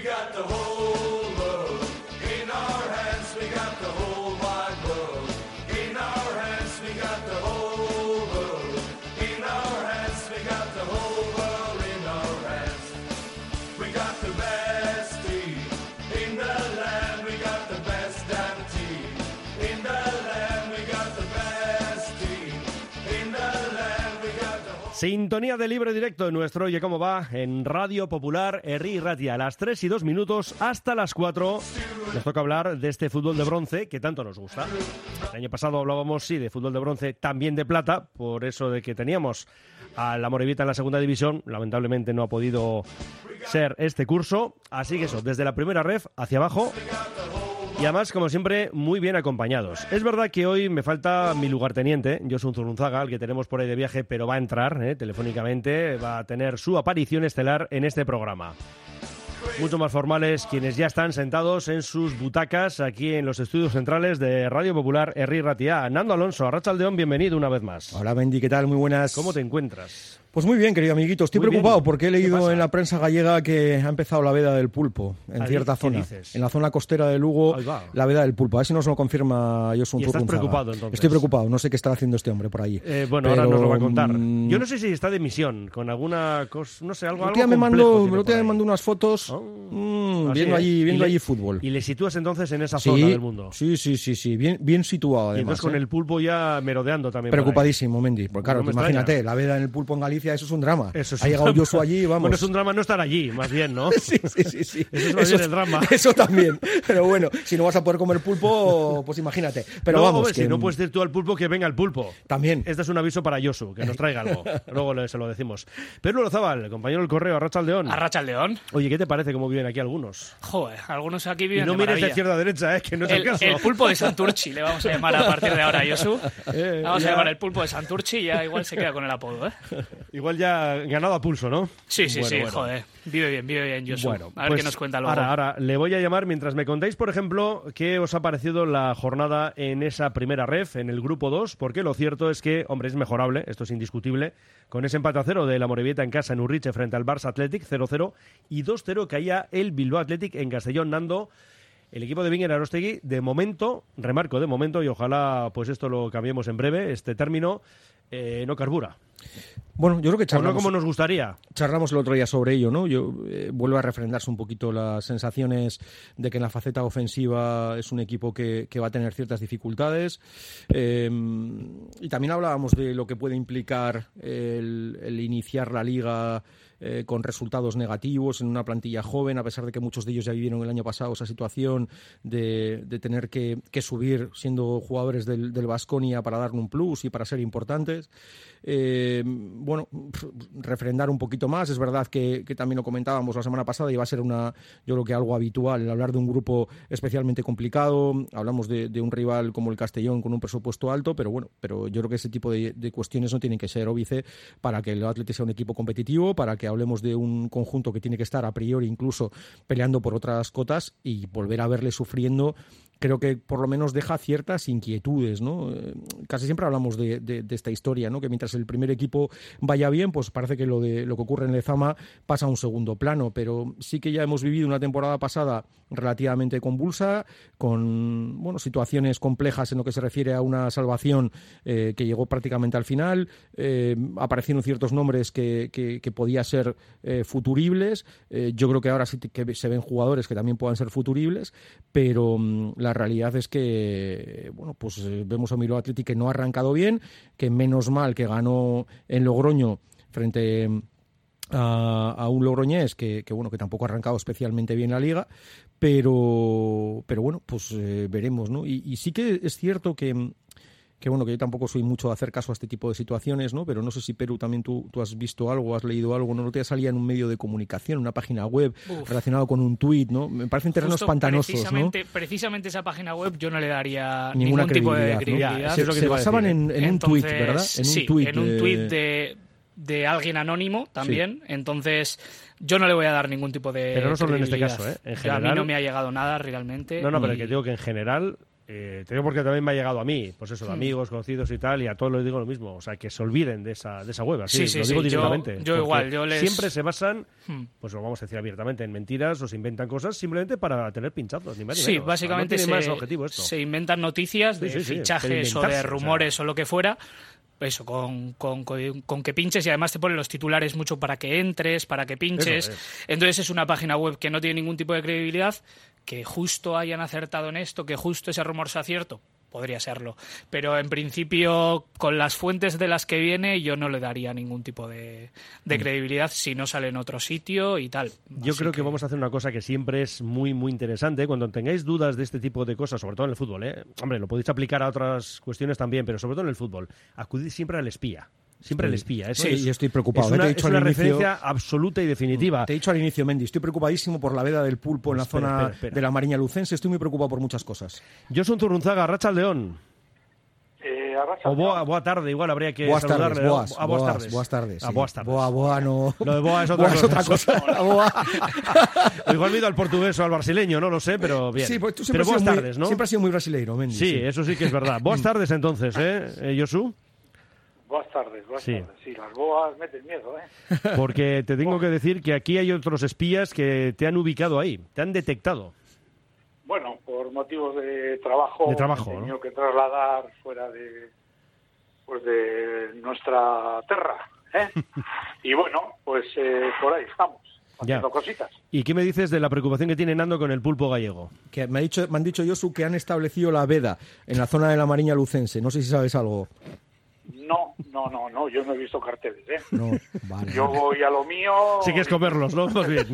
We got the whole Sintonía de libre directo en nuestro Oye Cómo Va en Radio Popular Herri Ratia a las 3 y 2 minutos hasta las 4. Nos toca hablar de este fútbol de bronce que tanto nos gusta. El año pasado hablábamos, sí, de fútbol de bronce, también de plata, por eso de que teníamos a la Morevita en la segunda división. Lamentablemente no ha podido ser este curso. Así que eso, desde la primera ref hacia abajo. Y además, como siempre, muy bien acompañados. Es verdad que hoy me falta mi lugarteniente, Josun Zurunzaga, el que tenemos por ahí de viaje, pero va a entrar eh, telefónicamente, va a tener su aparición estelar en este programa. Mucho más formales quienes ya están sentados en sus butacas aquí en los estudios centrales de Radio Popular Herri Ratia. Nando Alonso, Arrachaldeón, bienvenido una vez más. Hola Bendy, ¿qué tal? Muy buenas. ¿Cómo te encuentras? Pues muy bien, querido amiguito. Estoy Muy preocupado bien. porque he ¿Qué leído en la prensa gallega que ha empezado la veda del pulpo en ¿Ah, cierta zona. dices? En la zona costera de Lugo, la veda del pulpo. A ver si nos lo confirma Josun ¿Y estás preocupado, entonces? Estoy preocupado. No sé qué está haciendo este hombre por ahí. Eh, bueno, Pero, ahora nos lo va a contar. mm, Yo no sé si está de misión, con alguna cosa, no sé, algo, algo me mandó, me mandó unas fotos Oh. mm, viendo allí, viendo Y le- allí fútbol. Y le sitúas entonces en esa sí, zona del mundo. sí, sí, sí, sí. Bien, bien situado y además. entonces con ¿eh? el pulpo ya merodeando también. Preocupadísimo, Mendy. Porque claro, imagínate, la veda en el pulpo en Galicia, eso es un drama. Eso es ha un llegado drama. Josu allí, vamos. Bueno, es un drama no estar allí, más bien, ¿no? Sí, sí, sí, sí. Eso es el drama. Eso también. Pero bueno, si no vas a poder comer pulpo, pues imagínate. Pero no, vamos, hombre, que si no puedes decir tú al pulpo que venga el pulpo. también. Este es un aviso para Yosu, que nos traiga algo. Luego se lo decimos. Pedro Lozábal, compañero del correo, Arracha León. Arracha el león. Oye, ¿qué te parece cómo viven aquí algunos? Joder, algunos aquí Y viven no de mires de izquierda a derecha, ¿eh? que no es el, el, caso. el pulpo de Santurchi le vamos a llamar a partir de ahora, Josu. Eh, Vamos ya- a llamar el pulpo de Santurchi y ya igual se queda con el apodo, ¿eh? Igual ya ganado a pulso, ¿no? Sí, sí, Bueno, sí, bueno. joder. Vive bien, vive bien, Josu. Bueno, a ver pues qué nos cuenta luego. Ahora, ahora, le voy a llamar mientras me contéis, por ejemplo, qué os ha parecido la jornada en esa primera ref, en el grupo 2, porque lo cierto es que, hombre, es mejorable, esto es indiscutible, con ese empate a cero de la Morevieta en casa en Urriche frente al Barça Athletic, 0-0, y 2-0 caía el Bilbao Athletic en Castellón Nando. El equipo de Vinger Arostegui, de momento, remarco de momento, y ojalá pues esto lo cambiemos en breve, este término, eh, no carbura. Bueno, yo creo que O no charlamos, como nos gustaría. charlamos el otro día sobre ello, ¿no? Yo eh, vuelvo a refrendarse un poquito las sensaciones de que en la faceta ofensiva es un equipo que, que va a tener ciertas dificultades. Eh, y también hablábamos de lo que puede implicar el, el iniciar la liga eh, con resultados negativos en una plantilla joven, a pesar de que muchos de ellos ya vivieron el año pasado esa situación de, de tener que, que subir siendo jugadores del, del Baskonia para darle un plus y para ser importantes. Eh, bueno, refrendar un poquito más. Es verdad que, que también lo comentábamos la semana pasada y va a ser una, yo creo que algo habitual hablar de un grupo especialmente complicado. Hablamos de, de un rival como el Castellón con un presupuesto alto, pero bueno, pero yo creo que ese tipo de, de cuestiones no tienen que ser óbice para que el Atleti sea un equipo competitivo, para que hablemos de un conjunto que tiene que estar a priori incluso peleando por otras cotas y volver a verle sufriendo creo que por lo menos deja ciertas inquietudes, ¿no? Eh, casi siempre hablamos de, de- esta historia, ¿no? Que mientras el primer equipo vaya bien, pues parece que lo de lo que ocurre en Lezama pasa a un segundo plano, pero sí que ya hemos vivido una temporada pasada relativamente convulsa, con bueno, situaciones complejas en lo que se refiere a una salvación eh, que llegó prácticamente al final, eh, aparecieron ciertos nombres que, que, que podía ser eh, futuribles, yo creo que ahora sí que se ven jugadores que también puedan ser futuribles, pero mm, la realidad es que bueno pues eh, vemos a Milo Atleti que no ha arrancado bien, que menos mal que ganó en Logroño frente mm, a, un logroñés que, bueno que tampoco ha arrancado especialmente bien la liga, pero pero bueno pues eh, veremos, ¿no? Y, y sí que es cierto que mm, que bueno, que yo tampoco soy mucho de hacer caso a este tipo de situaciones, ¿no? Pero no sé si Perú también tú, tú has visto algo, has leído algo, no te salía en un medio de comunicación, una página web Uf. relacionado con un tuit, ¿no? Me parecen terrenos Justo pantanosos, ¿no? precisamente, precisamente esa página web yo no le daría Ninguna ningún tipo de credibilidad, ¿no? es lo que se basaban en, un tuit, ¿verdad? En sí, un tuit. en un de- tuit de, de alguien anónimo también. Entonces, yo no le voy a dar ningún tipo de. Pero no solo en este caso, ¿eh? En Yo A mí general- no me ha llegado nada realmente. No, no, pero y- que digo que en general eh, te digo porque también me ha llegado a mí, pues eso, de Hmm. amigos, conocidos y tal, y a todos les digo lo mismo. O sea, que se olviden de esa, de esa web. Así, Sí, sí, lo digo directamente. yo igual, yo les- Siempre se basan, Hmm. pues lo vamos a decir abiertamente, en mentiras o se inventan cosas simplemente para tener pinchazos, ni más ni Sí, menos. O sea, básicamente no tiene más se, objetivo esto. se inventan noticias de fichajes o de o sea. rumores o lo que fuera. Eso, con, con- con- con que pinches y además te ponen los titulares mucho para que entres, para que pinches. Es. Entonces es una página web que no tiene ningún tipo de credibilidad, que justo hayan acertado en esto, que justo ese rumor sea cierto. Podría serlo. Pero en principio, con las fuentes de las que viene, yo no le daría ningún tipo de, de credibilidad si no sale en otro sitio y tal. Mm. Yo Así creo que... vamos a hacer una cosa que siempre es muy, muy interesante. Cuando tengáis dudas de este tipo de cosas, sobre todo en el fútbol, ¿eh? hombre, lo podéis aplicar a otras cuestiones también, pero sobre todo en el fútbol, acudid siempre al espía. Siempre al espía. Eso Sí, es, y estoy preocupado, Es ¿eh? Te una, he dicho es al una inicio- referencia absoluta y definitiva. Te he dicho al inicio, Mendy, estoy preocupadísimo por la veda del pulpo en la Espera, zona espera, espera. de la Mariña Lucense. Estoy muy preocupado por muchas cosas. Josun Zurrunzaga, Racha León. Eh, O boa, boa tarde, igual habría que Buenas saludarle. tardes, boas, Ah, buenas boas, tardes. buenas tardes. Sí. buenas tardes. Boa, boa, no. Lo de boa es otra Boa cosa. otra cosa. Boa. Igual me he ido al portugués o al brasileño, no lo sé, pero bien. Sí, pues tú siempre, pero has sido buenas muy, tardes, ¿no? siempre has sido muy brasileiro, Mendy. Sí, eso sí que es verdad. Buenas tardes entonces, ¿eh, eh Josu? Buenas tardes, buenas Sí. tardes. Sí, las boas meten miedo, ¿eh? Porque te tengo que decir que aquí hay otros espías que te han ubicado ahí, te han detectado. Bueno, por motivos de trabajo, De trabajo, he ¿no? tenido que trasladar fuera de pues de nuestra tierra, ¿eh? y bueno, pues eh, por ahí estamos, haciendo Ya. cositas. ¿Y qué me dices de la preocupación que tiene Nando con el pulpo gallego? Que me, ha dicho, me han dicho, Josu, que han establecido la veda en la zona de la Mariña Lucense. No sé si sabes algo. No, no, no, no, yo no he visto carteles, ¿eh? No, vale. Yo voy a lo mío. Sí que es comerlos, ¿no? Más bien.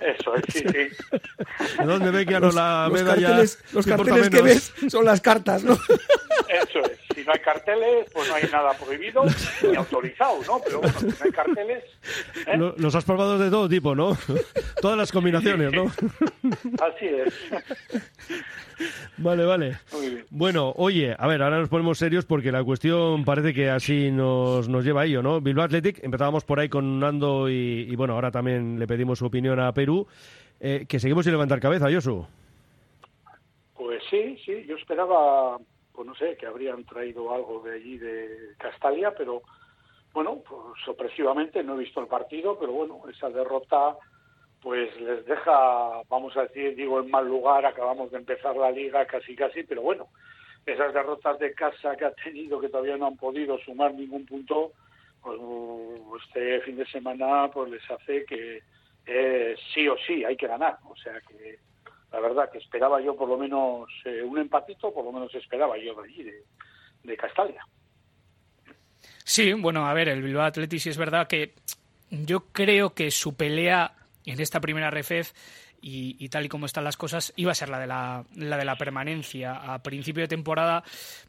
Eso, es, sí, sí. ¿De dónde ve que a Los, la los veda ya carteles, los carteles que ves son las cartas, ¿no? Eso es. Si no hay carteles, pues no hay nada prohibido ni autorizado, ¿no? Pero bueno, si no hay carteles, ¿eh? Lo- Los has probado de todo tipo, ¿no? Todas las combinaciones, ¿no? así es. Vale, vale. Bueno, oye, a ver, ahora nos ponemos serios porque la cuestión parece que así nos, nos lleva a ello, ¿no? Bilbao Athletic, empezábamos por ahí con Nando y, y, bueno, ahora también le pedimos su opinión a Perú. Eh, que seguimos sin levantar cabeza, Yosu. Pues sí, sí, yo esperaba, pues no sé, que habrían traído algo de allí de Castalia, pero bueno, pues sorpresivamente no he visto el partido, pero bueno, esa derrota pues les deja, vamos a decir, digo, en mal lugar, acabamos de empezar la liga casi casi, pero bueno, esas derrotas de casa que ha tenido, que todavía no han podido sumar ningún punto, pues uh, este fin de semana pues les hace que eh, sí o sí hay que ganar, o sea que la verdad que esperaba yo por lo menos eh, un empatito, por lo menos esperaba yo de allí, de, de Castalia. Sí, bueno, a ver, el Bilbao Athletic sí es verdad que yo creo que su pelea en esta primera refez y, tal y como están las cosas iba a ser la de la, de la permanencia. A principio de temporada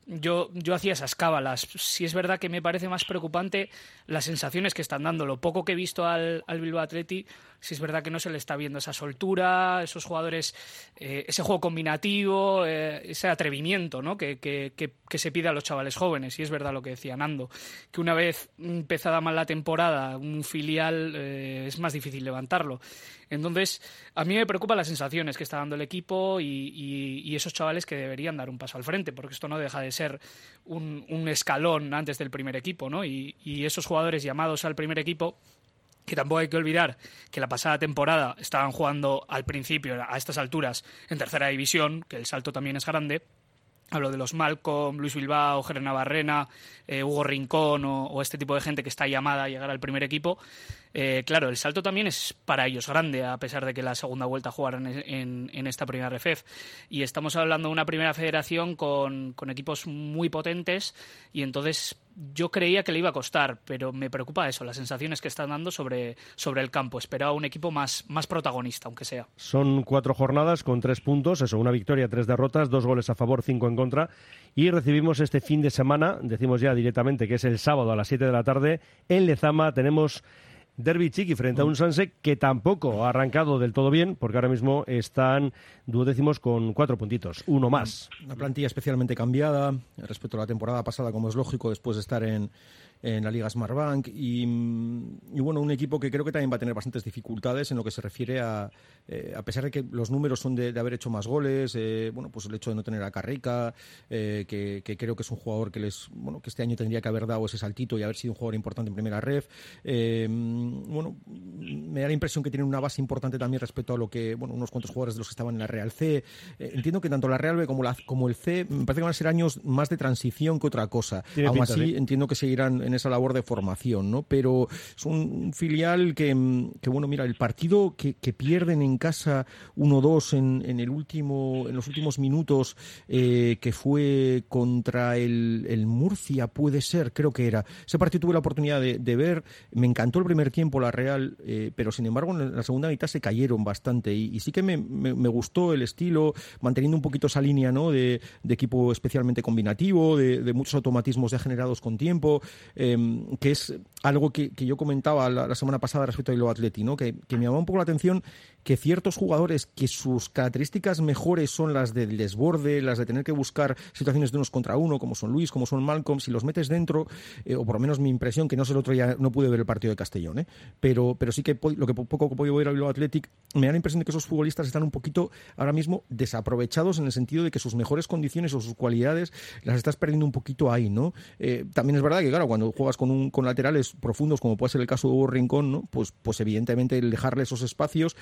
yo, yo hacía esas cábalas. Sí es verdad que me parece más preocupante las sensaciones que están dando. Lo poco que he visto al, al Bilbao Athletic, sí es verdad que no se le está viendo esa soltura, esos jugadores, eh, ese juego combinativo, eh, ese atrevimiento ¿no? que, que, que, se pide a los chavales jóvenes. Y es verdad lo que decía Nando, que una vez empezada mal la temporada, un filial eh, es más difícil levantarlo. Entonces, a mí me preocupan las sensaciones que está dando el equipo y, y, y, esos chavales que deberían dar un paso al frente, porque esto no deja de ser un, un escalón antes del primer equipo, ¿no? Y, y, esos jugadores llamados al primer equipo, que tampoco hay que olvidar que la pasada temporada estaban jugando al principio, a estas alturas, en tercera división, que el salto también es grande. Hablo de los Malcolm, Luis Bilbao, Gerena Barrena, eh, Hugo Rincón o, este tipo de gente que está llamada a llegar al primer equipo. Eh, claro, el salto también es para ellos grande, a pesar de que la segunda vuelta jugaran en, esta primera RFEF. Y estamos hablando de una primera federación con, equipos muy potentes y entonces yo creía que le iba a costar, pero me preocupa eso, las sensaciones que están dando sobre, sobre el campo. Esperaba un equipo más, más protagonista, aunque sea. Son cuatro jornadas con tres puntos, eso, una victoria, tres derrotas, dos goles a favor, cinco en contra. Y recibimos este fin de semana, decimos ya directamente que es el sábado a las 7 de la tarde, en Lezama tenemos Derby Chiqui frente a un Sanse que tampoco ha arrancado del todo bien, porque ahora mismo están duodécimos con cuatro puntitos, uno más. Una plantilla especialmente cambiada respecto a la temporada pasada, como es lógico, después de estar en, en la Liga Smartbank y, y, bueno, un equipo que creo que también va a tener bastantes dificultades en lo que se refiere a, eh, a pesar de que los números son de, de haber hecho más goles, eh, bueno, pues el hecho de no tener a Carrica, eh, que, que, creo que es un jugador que les, bueno, que este año tendría que haber dado ese saltito y haber sido un jugador importante en primera ref. Eh, bueno, me da la impresión que tienen una base importante también respecto a lo que, bueno, unos cuantos jugadores de los que estaban en la Real C. Eh, entiendo que tanto la Real B como, la, como el C me parece que van a ser años más de transición que otra cosa. Aún pinta, así, sí. entiendo que seguirán en esa labor de formación, ¿no? Pero es un filial que, que bueno, mira, el partido que, que pierden en casa 1-2 en, en, el último, en los últimos minutos, eh, que fue contra el, el, Murcia, puede ser, creo que era. Ese partido tuve la oportunidad de, de ver, me encantó el primer tiempo la Real, eh, pero sin embargo en la segunda mitad se cayeron bastante y, sí que me, me, me, gustó el estilo, manteniendo un poquito esa línea ¿no? de, de equipo especialmente combinativo, de, de, muchos automatismos ya generados con tiempo, eh, que es algo que, que yo comentaba la, la, semana pasada respecto a Hilo Atleti, ¿no? que, que me llamó un poco la atención que ciertos jugadores que sus características mejores son las del desborde, las de tener que buscar situaciones de unos contra uno, como son Luis, como son Malcolm, si los metes dentro, eh, o por lo menos mi impresión, que no sé el otro día, no pude ver el partido de Castellón, ¿eh? pero, pero sí que lo que poco he podido ver a Bilbao Athletic, me da la impresión de que esos futbolistas están un poquito ahora mismo desaprovechados en el sentido de que sus mejores condiciones o sus cualidades las estás perdiendo un poquito ahí, ¿no? Eh, también es verdad que, claro, cuando juegas con, un, con laterales profundos, como puede ser el caso de Hugo Rincón, ¿no? Pues, pues evidentemente dejarle esos espacios,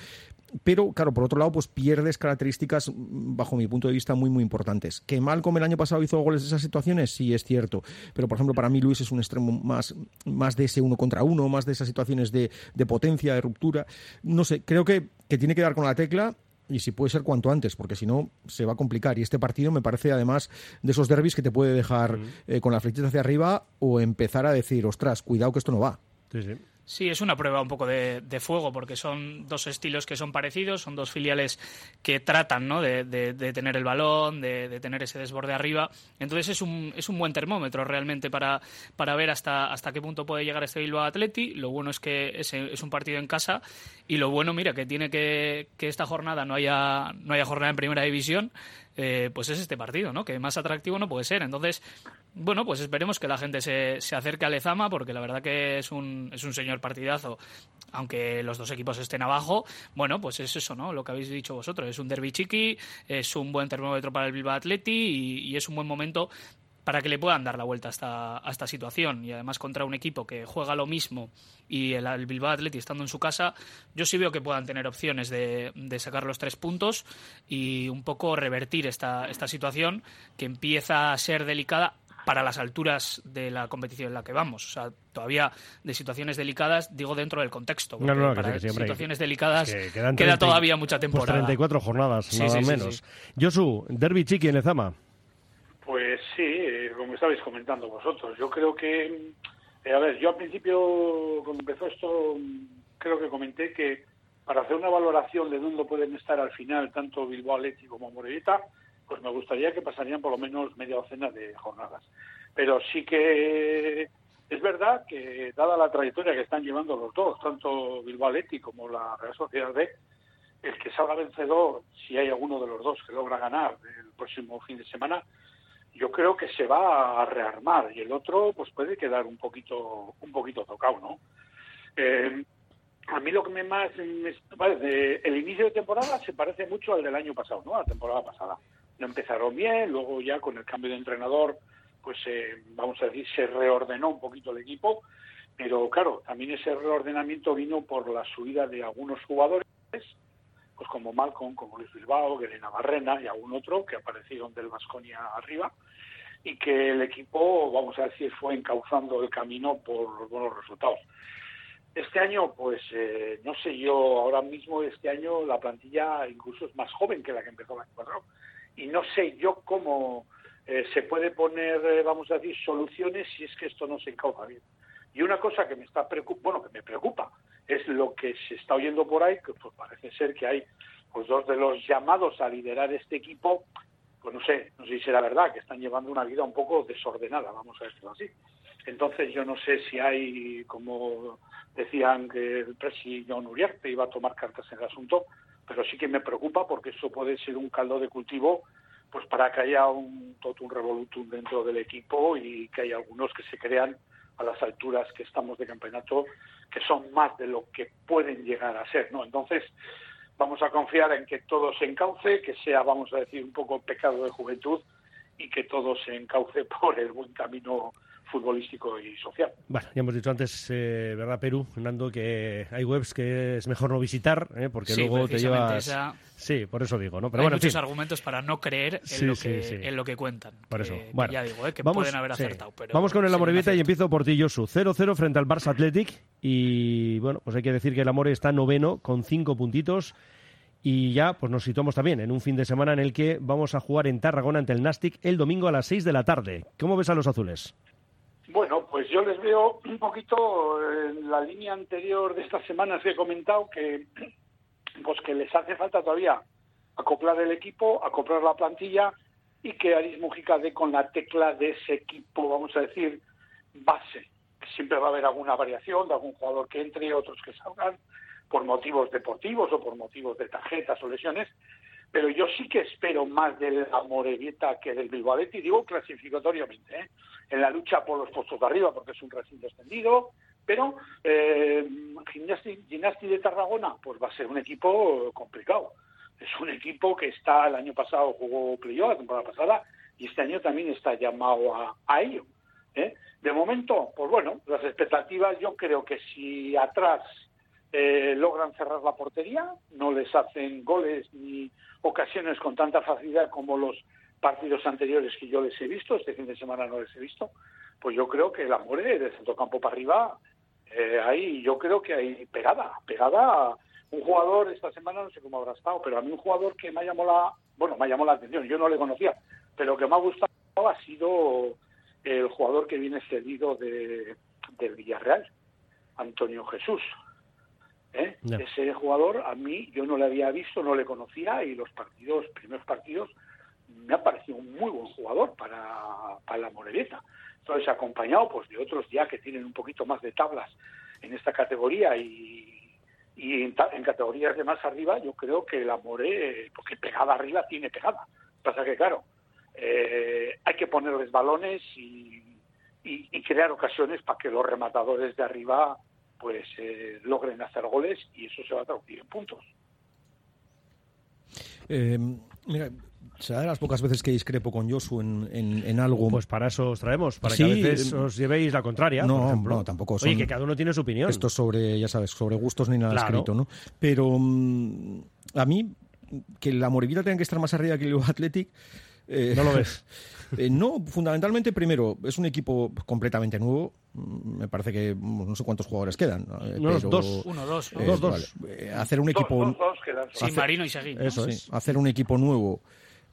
pero claro, por otro lado, pues pierdes características, bajo mi punto de vista, muy, muy importantes. Que Malcolm el año pasado hizo goles de esas situaciones, sí es cierto, pero por ejemplo, para mí Luis es un extremo más, más de ese uno contra uno, más de esas situaciones de, de potencia, de ruptura. No sé, creo que, que tiene que dar con la tecla y si puede ser cuanto antes, porque si no se va a complicar. Y este partido me parece además de esos derbis que te puede dejar eh, con la flechita hacia arriba o empezar a decir, ostras, cuidado que esto no va. Sí, sí. Sí, es una prueba un poco de, de, fuego, porque son dos estilos que son parecidos, son dos filiales que tratan ¿no? de, de, tener el balón, de, tener ese desborde arriba. Entonces es un, es un buen termómetro realmente para, para ver hasta, hasta qué punto puede llegar este Bilbao Atleti. Lo bueno es que es, es un partido en casa y lo bueno, mira, que tiene que, que esta jornada no haya, no haya jornada en primera división, eh, pues es este partido, ¿no? Que más atractivo no puede ser. Entonces, bueno, pues esperemos que la gente se, se acerque a Lezama, porque la verdad que es un, es un señor partidazo, aunque los dos equipos estén abajo. Bueno, pues es eso, ¿no? Lo que habéis dicho vosotros. Es un derby chiqui, es un buen termómetro para el Bilbao Atleti y es un buen momento para que le puedan dar la vuelta a esta, a esta situación y además contra un equipo que juega lo mismo y el, el Bilbao Atleti estando en su casa, yo sí veo que puedan tener opciones de, de, sacar los tres puntos y un poco revertir esta, esta situación que empieza a ser delicada para las alturas de la competición en la que vamos. O sea, todavía de situaciones delicadas, digo dentro del contexto. No, no, para que sí, que situaciones delicadas que queda 30, todavía mucha pues temporada. 34 jornadas, Sí, nada sí, menos. Josu, Derby Chiqui en Lezama. Sí, como estabais comentando vosotros. Yo creo que, eh, a ver, yo al principio, cuando empezó esto, creo que comenté que para hacer una valoración de dónde pueden estar al final tanto Bilbao Athletic como Morelita, pues me gustaría que pasarían por lo menos media docena de jornadas. Pero sí que es verdad que, dada la trayectoria que están llevando los dos, tanto Bilbao Athletic como la Real Sociedad B, el que salga vencedor, si hay alguno de los dos que logra ganar el próximo fin de semana, yo creo que se va a rearmar y el otro pues puede quedar un poquito un poquito tocado, ¿no? Eh, a mí lo que me más me, el inicio de temporada se parece mucho al del año pasado, ¿no? A la temporada pasada. No empezaron bien, luego ya con el cambio de entrenador, pues eh, vamos a decir se reordenó un poquito el equipo, pero claro, también ese reordenamiento vino por la subida de algunos jugadores pues como Malcolm, como Luis Bilbao, Guerena Barrena y algún otro que aparecieron del Vasconia arriba y que el equipo, vamos a decir, fue encauzando el camino por los buenos resultados. Este año, pues eh, no sé yo, ahora mismo este año la plantilla incluso es más joven que la que empezó el año pasado y no sé yo cómo eh, se puede poner, eh, vamos a decir, soluciones si es que esto no se encauza bien. Y una cosa que me está preocup bueno, que me preocupa es lo que se está oyendo por ahí, que pues parece ser que hay pues dos de los llamados a liderar este equipo, pues no sé, no sé si será verdad, que están llevando una vida un poco desordenada, vamos a decirlo así. Entonces yo no sé si hay, como decían que el presidente John Uriarte iba a tomar cartas en el asunto, pero sí que me preocupa porque eso puede ser un caldo de cultivo pues para que haya un totum revolutum dentro del equipo y que haya algunos que se crean a las alturas que estamos de campeonato que son más de lo que pueden llegar a ser, ¿no? Entonces, vamos a confiar en que todo se encauce, que sea, vamos a decir, un poco pecado de juventud y que todo se encauce por el buen camino futbolístico y social. Bueno, ya hemos dicho antes, eh, ¿verdad, Perú, Fernando, que hay webs que es mejor no visitar, eh, porque Sí, luego te llevas... esa- Sí, por eso digo, ¿no? Pero Hay bueno, en muchos argumentos para no creer en, Sí, lo, que, sí. en lo que cuentan. Por eso. Que- que Bueno, ya digo, eh, que vamos, pueden haber sí. acertado. Pero Vamos con el siguen Amorebieta y empiezo por ti, Josu. 0-0 frente al Barça Athletic. Y bueno, pues hay que decir que el Amore está noveno con cinco puntitos. Y ya pues nos situamos también en un fin de semana en el que vamos a jugar en Tarragona ante el Nastic el domingo a las 6 de la tarde. ¿Cómo ves a los azules? Bueno, pues yo les veo un poquito en la línea anterior de estas semanas que he comentado que pues que les hace falta todavía acoplar el equipo, acoplar la plantilla y que Aris Mujica dé con la tecla de ese equipo, vamos a decir, base. Siempre va a haber alguna variación de algún jugador que entre, otros que salgan por motivos deportivos o por motivos de tarjetas o lesiones, pero yo sí que espero más del Amorebieta que del Bilbao Athletic, digo clasificatoriamente, ¿eh? en la lucha por los puestos de arriba, porque es un recinto extendido, pero eh, Gimnasti, de Tarragona, pues va a ser un equipo complicado. Es un equipo que está, el año pasado jugó playoff, la temporada pasada, y este año también está llamado a, a ello. ¿eh? De momento, pues bueno, las expectativas, yo creo que si atrás eh, logran cerrar la portería, no les hacen goles ni ocasiones con tanta facilidad como los partidos anteriores que yo les he visto, este fin de semana no les he visto, pues yo creo que el Amore de centrocampo para arriba, eh, ahí yo creo que hay pegada, pegada. Un jugador esta semana no sé cómo habrá estado, pero a mí un jugador que me ha llamado la, bueno, me ha llamado la atención, yo no le conocía, pero que me ha gustado ha sido el jugador que viene cedido de, del Villarreal, Antonio Jesús. ¿Eh? Ese jugador a mí yo no le había visto, no le conocía y los partidos, primeros partidos, me ha parecido un muy buen jugador para, para la Morevieta. Entonces, acompañado pues de otros ya que tienen un poquito más de tablas en esta categoría y, y en, ta- en categorías de más arriba, yo creo que la More, porque pegada arriba tiene pegada. Pasa que, claro, eh, hay que ponerles balones y, y- y crear ocasiones para que los rematadores de arriba pues eh, logren hacer goles y eso se va a traducir en puntos. Eh, mira, será de las pocas veces que discrepo con Josu en, en- en algo. Pues para eso os traemos, para Sí, que a veces eh, os llevéis la contraria. no, por ejemplo. no, tampoco Oye, son- que cada uno tiene su opinión. Esto es sobre, ya sabes, sobre gustos ni nada Claro. escrito, ¿no? Pero mm, a mí, que la Morevita tenga que estar más arriba que el Athletic... eh, No lo ves. eh, no, fundamentalmente, primero, es un equipo completamente nuevo. Mm, Me parece que no sé cuántos jugadores quedan. eh, pero, dos. Uno, dos, ¿no? eh, Dos, dos. vale. Eh, hacer un equipo... dos, dos quedan Sí, Marino y Seguí. ¿no? Eso Sí, es. hacer un equipo nuevo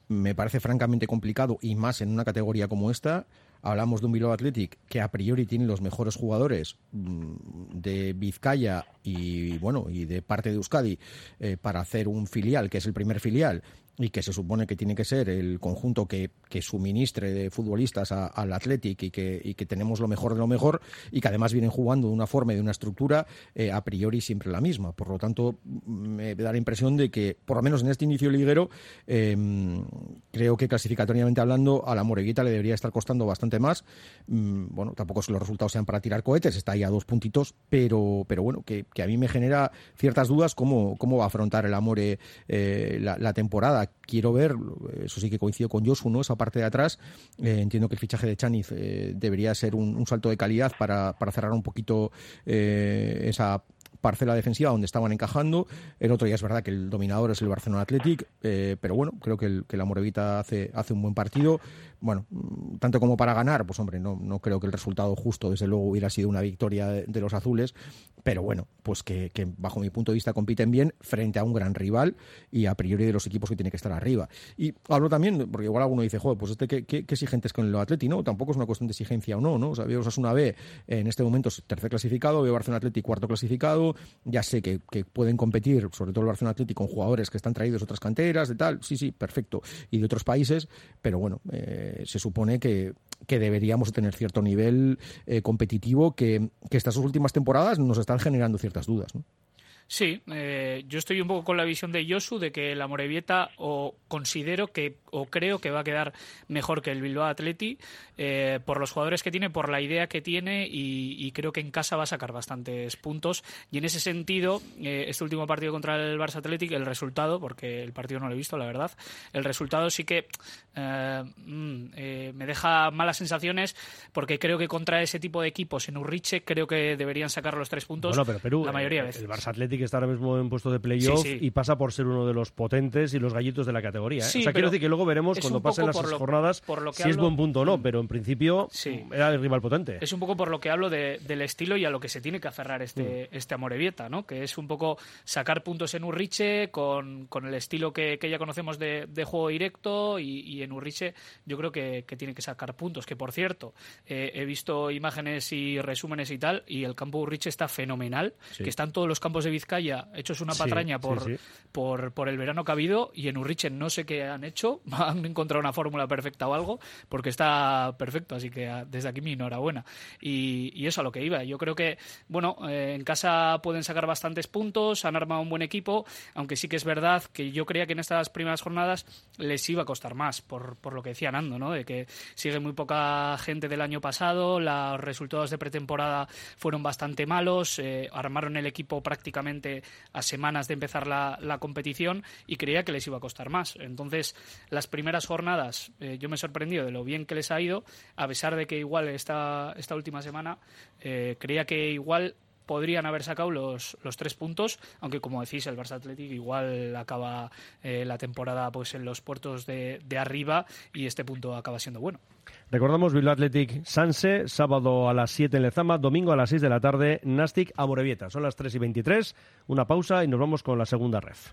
me parece francamente complicado y más en una categoría como esta. Hablamos de un Bilbao Athletic que a priori tiene los mejores jugadores mm, de Vizcaya y bueno y de parte de Euskadi eh, para hacer un filial que es el primer filial y que se supone que tiene que ser el conjunto que, que suministre de futbolistas al Athletic y que, y que tenemos lo mejor de lo mejor y que además vienen jugando de una forma y de una estructura eh, a priori siempre la misma. Por lo tanto, me da la impresión de que, por lo menos en este inicio liguero, eh, creo que clasificatoriamente hablando, a la Moreguita le debería estar costando bastante más. Mm, Bueno, tampoco es que los resultados sean para tirar cohetes, está ahí a dos puntitos, pero, pero bueno, que, que a mí me genera ciertas dudas cómo, cómo va a afrontar el Amore eh, la temporada. Quiero ver, eso sí que coincido con Josu, ¿no? esa parte de atrás. Eh, entiendo que el fichaje de Chaniz eh, debería ser un, salto de calidad para, cerrar un poquito eh, esa parcela defensiva donde estaban encajando. El otro ya es verdad que el dominador es el Barcelona Athletic, pero bueno, creo que la Morevita hace, hace un buen partido. Bueno, mm, tanto como para ganar, pues hombre, no, no creo que el resultado justo, desde luego, hubiera sido una victoria de, los azules, pero bueno, pues que, bajo mi punto de vista compiten bien frente a un gran rival y a priori de los equipos que tiene que estar arriba. Y hablo también, porque igual alguno dice, joder, pues este qué, qué, exigente es con el Atleti, ¿no? Tampoco es una cuestión de exigencia o no, ¿no? O sea, veo una B en este momento tercer clasificado, veo Barcelona Atleti cuarto clasificado. Ya sé que, que pueden competir, sobre todo el Barcelona Atlético, con jugadores que están traídos de otras canteras, de tal, sí, sí, perfecto, y de otros países, pero bueno, eh, se supone que, que deberíamos tener cierto nivel eh, competitivo que, que estas últimas temporadas nos están generando ciertas dudas. ¿no? Sí, eh, yo estoy un poco con la visión de Yosu de que la Morevieta o considero que o creo que va a quedar mejor que el Bilbao Atleti eh, por los jugadores que tiene, por la idea que tiene y, creo que en casa va a sacar bastantes puntos y en ese sentido eh, este último partido contra el Barça Athletic el resultado, porque el partido no lo he visto la verdad, el resultado sí que mm, me deja malas sensaciones porque creo que contra ese tipo de equipos en Urriche creo que deberían sacar los tres puntos bueno, pero Perú, la mayoría de veces. El Barça Athletic que está ahora mismo en puesto de playoff Sí, sí. y pasa por ser uno de los potentes y los gallitos de la categoría. ¿eh? Sí, o sea, quiero decir que luego veremos cuando pasen las lo- jornadas por lo que si es buen punto o no, pero en principio era el rival potente. Es un poco por lo que hablo de- del estilo y a lo que se tiene que aferrar este, Mm. este Amorebieta, ¿no? Que es un poco sacar puntos en Urriche con, con el estilo que, que ya conocemos de, de juego directo y, y en Urriche yo creo que, que tiene que sacar puntos. Que por cierto, eh, he visto imágenes y resúmenes y tal y el campo Urriche está fenomenal, que están todos los campos de Vizcaya hechos una patraña sí, por, sí. Por, por el verano que ha habido y en Urriche no sé qué han hecho, han encontrado una fórmula perfecta o algo, porque está perfecto, así que ah, desde aquí mi enhorabuena. Y, y eso a lo que iba. Yo creo que, bueno, eh, en casa pueden sacar bastantes puntos, han armado un buen equipo, aunque sí que es verdad que yo creía que en estas primeras jornadas les iba a costar más, por, por lo que decía Nando, ¿no? De que sigue muy poca gente del año pasado, los resultados de pretemporada fueron bastante malos, eh, armaron el equipo prácticamente a semanas de empezar la, competición y creía que les iba a costar más. Entonces, las primeras jornadas eh, yo me he sorprendido de lo bien que les ha ido, a pesar de que igual esta, esta última semana eh, creía que igual podrían haber sacado los, los tres puntos, aunque como decís, el Barça Athletic igual acaba eh, la temporada pues en los puertos de, de arriba y este punto acaba siendo bueno. Recordamos Bilbao Athletic Sanse, sábado a las 7 en Lezama, domingo a las 6 de la tarde, Nastic a Morevieta. Son las 3 y 23, una pausa y nos vamos con la segunda ref.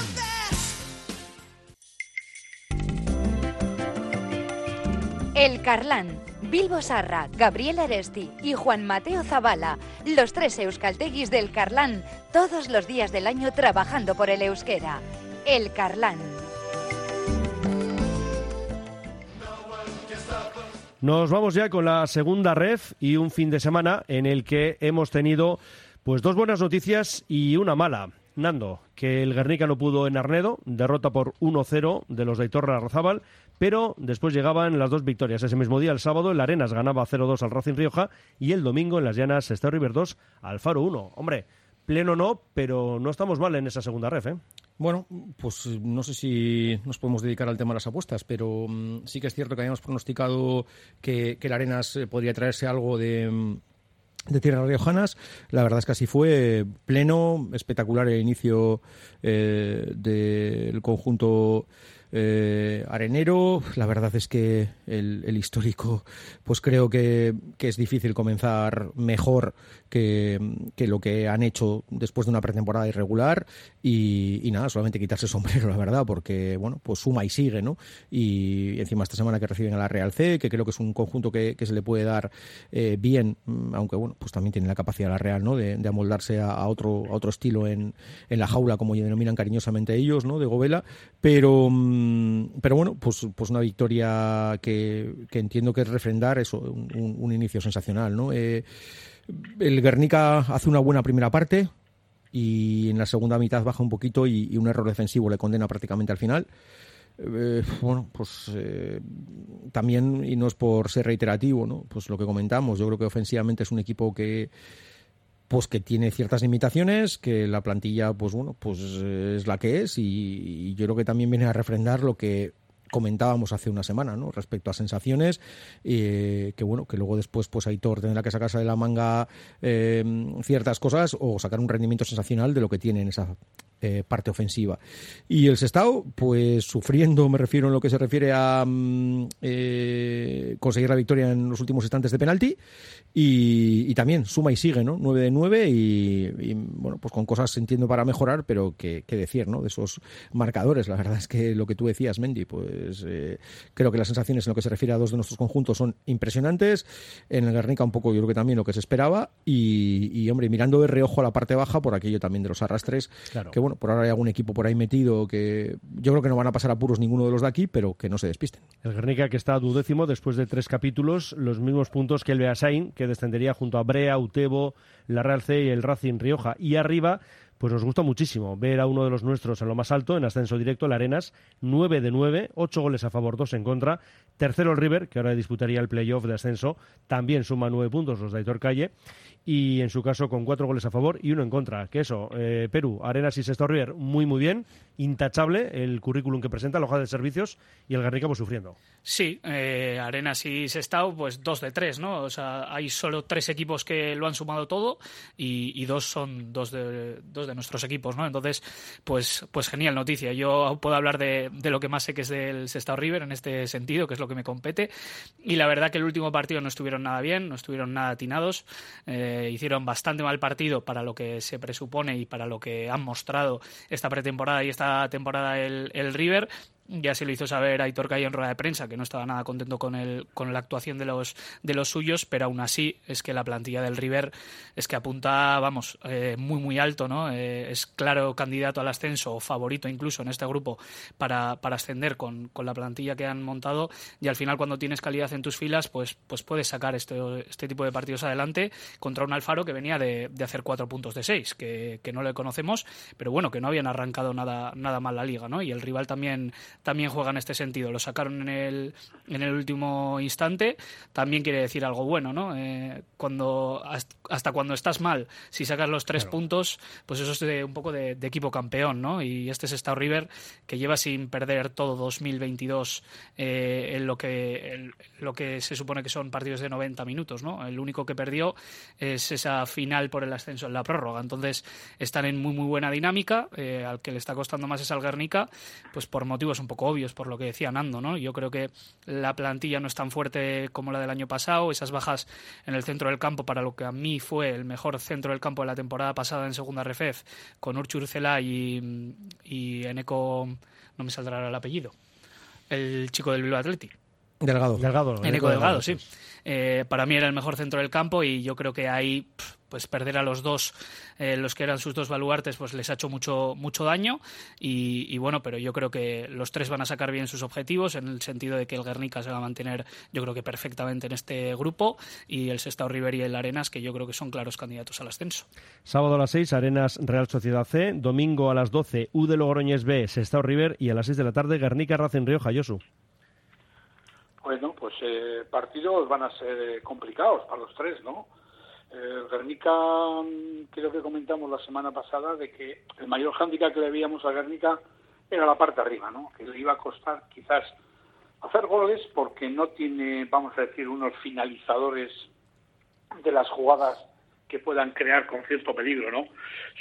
El Carlán, Bilbo Sarra, Gabriel Aresti y Juan Mateo Zavala, los tres euskalteguis del Carlán, todos los días del año trabajando por el euskera. El Carlán. Nos vamos ya con la segunda ref y un fin de semana en el que hemos tenido pues dos buenas noticias y una mala. Nando, que el Guernica no pudo en Arnedo, derrota por 1-0 de los de Torre Arrazábal, pero después llegaban las dos victorias. Ese mismo día, el sábado, el Arenas ganaba 0-2 al Racing Rioja y el domingo en las Llanas Esther River 2 al Faro 1. Hombre, pleno no, pero no estamos mal en esa segunda ref, ¿eh? Bueno, pues eh, no sé si nos podemos dedicar al tema de las apuestas, pero mm, sí que es cierto que habíamos pronosticado que, el Arenas eh, podría traerse algo de, mm, de tierras riojanas. La verdad es que así fue pleno, espectacular el inicio eh, del conjunto eh, arenero. La verdad es que el, histórico, pues creo que, que es difícil comenzar mejor que, que lo que han hecho después de una pretemporada irregular y, y nada, solamente quitarse el sombrero, la verdad, porque bueno, pues suma y sigue, ¿no? Y encima esta semana que reciben a la Real C, que creo que es un conjunto que, que se le puede dar eh, bien, mm, aunque bueno, pues también tiene la capacidad la Real, ¿no? De, amoldarse a, a otro, a otro estilo en, en la jaula, como denominan cariñosamente ellos, ¿no? De Govela, pero, mm, pero bueno, pues, pues una victoria que, que entiendo que es refrendar eso, un, inicio sensacional, ¿no? Eh, el Guernica hace una buena primera parte y en la segunda mitad baja un poquito y, un error defensivo le condena prácticamente al final. Eh, bueno, pues eh, también, y no es por ser reiterativo, ¿no? Pues lo que comentamos, yo creo que ofensivamente es un equipo que, pues que tiene ciertas limitaciones, que la plantilla, pues bueno, pues es la que es y yo creo que también viene a refrendar lo que comentábamos hace una semana, ¿no? Respecto a sensaciones, eh, que bueno, que luego después pues Aitor tendrá que sacarse de la manga eh, ciertas cosas o sacar un rendimiento sensacional de lo que tiene en esa eh, parte ofensiva. Y el Sestao, pues sufriendo, me refiero en lo que se refiere a mm, eh, conseguir la victoria en los últimos instantes de penalti y, y también suma y sigue, ¿no? 9 de 9 y, y, bueno, pues con cosas entiendo para mejorar, pero que decir, ¿no? De esos marcadores, la verdad es que lo que tú decías, Mendy, pues eh, creo que las sensaciones en lo que se refiere a dos de nuestros conjuntos son impresionantes. En el Guernica un poco yo creo que también lo que se esperaba y, y hombre, mirando de reojo a la parte baja por aquello también de los arrastres, Claro. que bueno, por ahora hay algún equipo por ahí metido que yo creo que no van a pasar apuros ninguno de los de aquí, pero que no se despisten. El Guernica que está duodécimo después de tres capítulos, los mismos puntos que el Beasain, que descendería junto a Brea, Utebo, la Real C y el Racing Rioja. Y arriba, pues nos gusta muchísimo ver a uno de los nuestros en lo más alto, en ascenso directo, el Arenas, 9 de 9, 8 goles a favor, 2 en contra. Tercero el River, que ahora disputaría el playoff de ascenso, también suma 9 puntos los de Aitor Calle. Y en su caso con 4 goles a favor y uno en contra. Que eso, eh, Perú, Arenas y Sexto River, muy muy bien, intachable el currículum que presenta, la hoja de servicios y el Guernica pues sufriendo. Sí, eh, Arenas y Sestao, pues dos de tres, ¿no? O sea, hay solo tres equipos que lo han sumado todo y, dos son dos de, dos de nuestros equipos, ¿no? Entonces, pues, pues genial noticia. Yo puedo hablar de, de lo que más sé que es del Sestao River en este sentido, que es lo que me compete. Y la verdad que el último partido no estuvieron nada bien, no estuvieron nada atinados. Eh, hicieron bastante mal partido para lo que se presupone y para lo que han mostrado esta pretemporada y esta temporada el, River. Ya se lo hizo saber Aitor Cayo en rueda de prensa, que no estaba nada contento con, el, con la actuación de los, de los suyos, pero aún así es que la plantilla del River es que apunta, vamos, eh, muy, muy alto, ¿no? Eh, es claro candidato al ascenso, o favorito incluso en este grupo, para, para ascender con, con, la plantilla que han montado. Y al final, cuando tienes calidad en tus filas, pues, pues puedes sacar este, este tipo de partidos adelante contra un Alfaro que venía de, de hacer cuatro puntos de seis, que, que no le conocemos, pero bueno, que no habían arrancado nada, nada mal la liga, ¿no? Y el rival también también juega en este sentido. Lo sacaron en el, en el último instante. También quiere decir algo bueno, ¿no? Eh, cuando, hasta cuando estás mal, si sacas los tres claro. puntos, pues eso es de, un poco de, de, equipo campeón, ¿no? Y este es Estado River, que lleva sin perder todo 2022 eh, en lo que, en lo que se supone que son partidos de 90 minutos, ¿no? El único que perdió es esa final por el ascenso en la prórroga. Entonces, están en muy, muy buena dinámica. Eh, al que le está costando más es al Guernica, pues por motivos un poco obvios por lo que decía Nando, ¿no? Yo creo que la plantilla no es tan fuerte como la del año pasado, esas bajas en el centro del campo para lo que a mí fue el mejor centro del campo de la temporada pasada en segunda refef, con Urchur Cela y, y Eneco, no me saldrá el apellido, el chico del Bilbao Athletic. Delgado. Delgado. Eneco Delgado, Delgado sí. Eh, para mí era el mejor centro del campo y yo creo que ahí pff, pues perder a los dos, eh, los que eran sus dos baluartes, pues les ha hecho mucho, mucho daño. Y, y, bueno, pero yo creo que los tres van a sacar bien sus objetivos, en el sentido de que el Guernica se va a mantener, yo creo que perfectamente en este grupo, y el Sestao River y el Arenas, que yo creo que son claros candidatos al ascenso. Sábado a las 6, Arenas Real Sociedad C. Domingo a las 12, U de Logroñés B, Sestao River. Y a las 6 de la tarde, Guernica Racing Rioja, Josu. Bueno, pues eh, partidos van a ser eh, complicados para los tres, ¿no? El Guernica, creo que comentamos la semana pasada de que el mayor hándicap que le veíamos a Guernica era la parte arriba, ¿no? Que le iba a costar quizás hacer goles porque no tiene, vamos a decir, unos finalizadores de las jugadas que puedan crear con cierto peligro, ¿no?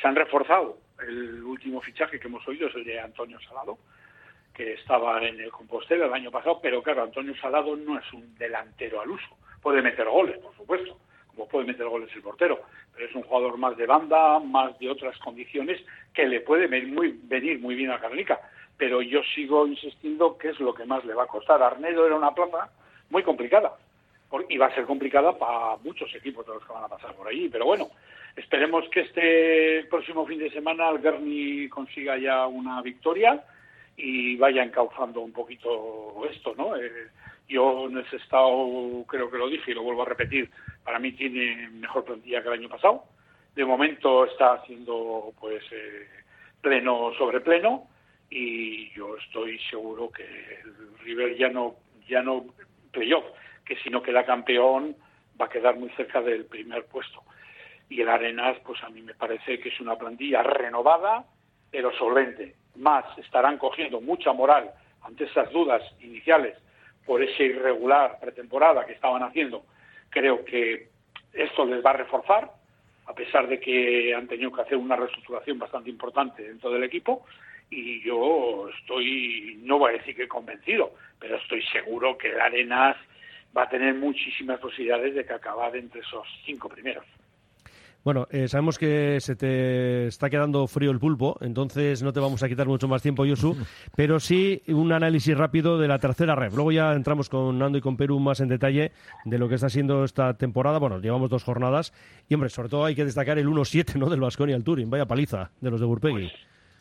Se han reforzado. El último fichaje que hemos oído es el de Antonio Salado, que estaba en el Compostela el año pasado, pero claro, Antonio Salado no es un delantero al uso. Puede meter goles, por supuesto, puede meter goles el portero, pero es un jugador más de banda, más de otras condiciones que le puede venir muy, venir muy bien a Carlica. Pero yo sigo insistiendo que es lo que más le va a costar. Arnedo era una plaza muy complicada y va a ser complicada para muchos equipos de los que van a pasar por allí. Pero bueno, esperemos que este próximo fin de semana el Berni consiga ya una victoria y vaya encauzando un poquito esto, ¿no? Eh, yo en ese estado, creo que lo dije y lo vuelvo a repetir, para mí tiene mejor plantilla que el año pasado. De momento está haciendo pues eh, pleno sobre pleno y yo estoy seguro que el River ya no ya no playoff, que si no queda campeón va a quedar muy cerca del primer puesto. y el Arenas, pues a mí me parece que es una plantilla renovada, pero solvente. Más, estarán cogiendo mucha moral ante esas dudas iniciales por ese irregular pretemporada que estaban haciendo. Creo que esto les va a reforzar, a pesar de que han tenido que hacer una reestructuración bastante importante dentro del equipo. Y yo estoy, no voy a decir que convencido, pero estoy seguro que el Arenas va a tener muchísimas posibilidades de que acabar entre esos cinco primeros. Bueno, eh, sabemos que se te está quedando frío el pulpo, entonces no te vamos a quitar mucho más tiempo, Yosu, pero sí un análisis rápido de la tercera red. Luego ya entramos con Nando y con Perú más en detalle de lo que está siendo esta temporada. Bueno, llevamos dos jornadas y, hombre, sobre todo hay que destacar el 1-7 ¿no? del Vasconia al Turing. Vaya paliza de los de Burpegui.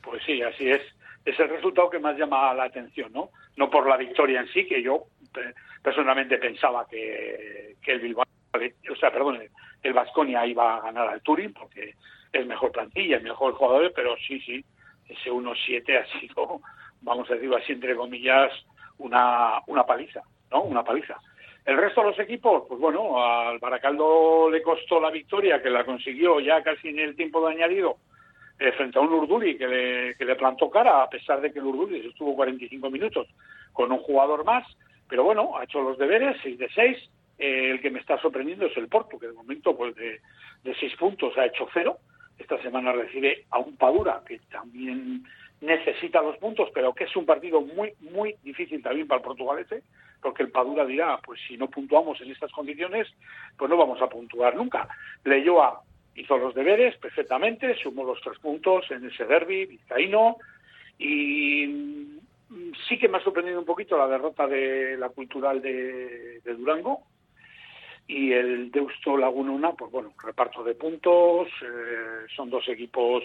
Pues sí, así es. Es el resultado que más llama la atención, ¿no? No por la victoria en sí, que yo pe- personalmente pensaba que, que el Bilbao, o sea, perdón, el Vasconia iba a ganar al Turing porque es mejor plantilla, es mejor jugador, pero sí, sí, ese 1-7 ha sido, vamos a decirlo así, entre comillas, una, una paliza, ¿no? Una paliza. El resto de los equipos, pues bueno, al Baracaldo le costó la victoria, que la consiguió ya casi en el tiempo de añadido, eh, frente a un Urduri que le, que le plantó cara, a pesar de que el Urduri estuvo 45 minutos con un jugador más, pero bueno, ha hecho los deberes, 6 de 6. Eh, el que me está sorprendiendo es el Porto, que de momento pues de, 6 puntos ha hecho cero. Esta semana recibe a un Padura, que también necesita los puntos, pero que es un partido muy, muy difícil también para el portugalete, porque el Padura dirá, pues si no puntuamos en estas condiciones, pues no vamos a puntuar nunca. Leyoa hizo los deberes perfectamente, sumó los tres puntos en ese derby vizcaíno y mm, sí que me ha sorprendido un poquito la derrota de la cultural de Durango y el Deusto Lagunona, pues bueno, reparto de puntos, eh, son dos equipos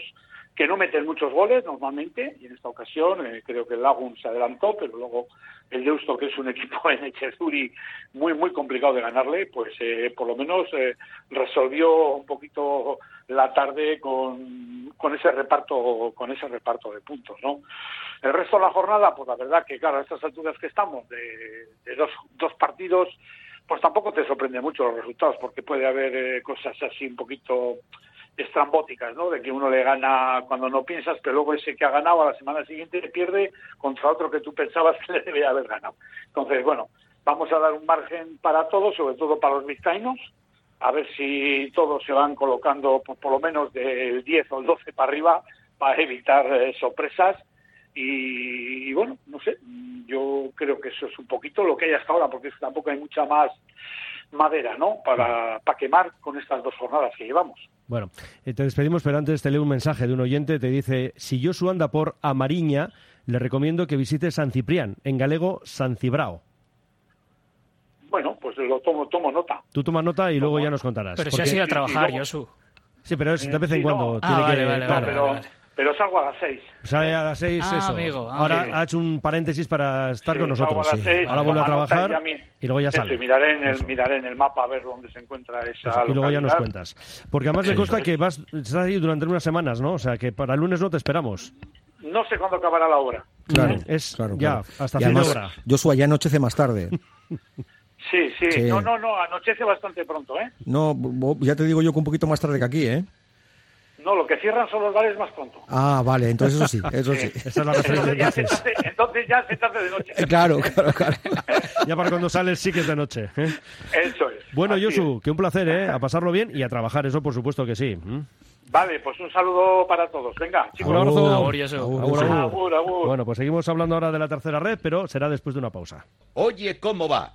que no meten muchos goles normalmente, y en esta ocasión eh, creo que el Lagun se adelantó, pero luego el Deusto, que es un equipo en Echezuri muy, muy complicado de ganarle, pues eh, por lo menos eh, resolvió un poquito la tarde con, con ese reparto con ese reparto de puntos, ¿no? El resto de la jornada, pues la verdad que claro, a estas alturas que estamos, de, de dos, dos partidos, pues tampoco te sorprende mucho los resultados, porque puede haber eh, cosas así un poquito estrambóticas, ¿no? De que uno le gana cuando no piensas, pero luego ese que ha ganado a la semana siguiente le pierde contra otro que tú pensabas que le debía haber ganado. Entonces, bueno, vamos a dar un margen para todos, sobre todo para los vizcaínos, a ver si todos se van colocando por, por lo menos del 10 o el 12 para arriba para evitar eh, sorpresas. Y, y, bueno, no sé, yo creo que eso es un poquito lo que hay hasta ahora, porque tampoco hay mucha más madera, ¿no? Para, para quemar con estas dos jornadas que llevamos. Bueno, eh, te despedimos, pero antes te leo un mensaje de un oyente. Te dice, si Josu anda por Amariña, le recomiendo que visite San Ciprián, en galego San Cibrao. Bueno, pues lo tomo, tomo nota. Tú tomas nota y luego ya nos contarás. Pero si has ido a trabajar, Josu. Sí, pero es de vez en Sí, cuando. no. tiene Ah, que, vale, vale, claro. vale, pero, vale. Pero salgo a las seis. Sale a las seis, Ah, eso. amigo, ah, Ahora sí. ha hecho un paréntesis para estar Sí, con nosotros. salgo a las sí. seis, Ahora vuelve a trabajar y y luego ya Eso, sale. y miraré en, el, miraré en el mapa a ver dónde se encuentra esa Eso, Y luego ya nos cuentas. Porque además me consta que vas estás ahí durante unas semanas, ¿no? O sea, que para el lunes no te esperamos. No sé cuándo acabará la obra. Claro, Es claro, ya, claro. hasta fin de obra. Joshua ya anochece más tarde. Sí, sí, Sí. No, no, no, anochece bastante pronto, ¿eh? No, ya te digo yo que un poquito más tarde que aquí, ¿eh? No, lo que cierran son los bares más pronto. Ah, vale, entonces eso sí, eso sí. Esa es la referencia Entonces ya, se entonces. hace, entonces ya se hace de noche. Eh, Claro, claro, claro. Ya para cuando sales sí que es de noche. ¿eh? Eso es. Bueno, Así Josu, que un placer, ¿eh? A pasarlo bien y a trabajar, eso por supuesto que sí. ¿Mm? es. Vale, pues un saludo para todos. Venga, chicos. Un abrazo. Bueno, pues seguimos hablando ahora de la tercera red, pero será después de una pausa. Oye, ¿cómo va?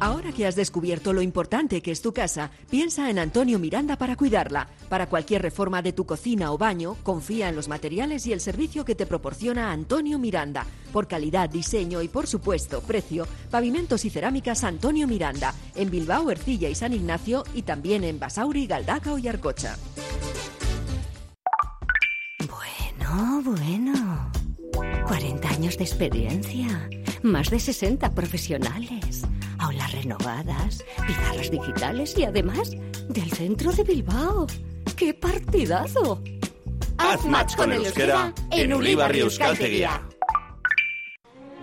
Ahora que has descubierto lo importante que es tu casa, piensa en Antonio Miranda para cuidarla. Para cualquier reforma de tu cocina o baño, confía en los materiales y el servicio que te proporciona Antonio Miranda. Por calidad, diseño y, por supuesto, precio, pavimentos y cerámicas Antonio Miranda. En Bilbao, Ercilla y San Ignacio y también en Basauri, Galdaca y Arcocha. Bueno, bueno. 40 años de experiencia, más de 60 profesionales, aulas renovadas, pizarras digitales y además del centro de Bilbao. ¡Qué partidazo! Haz match con el euskera en Ulibarri Euskaltegia.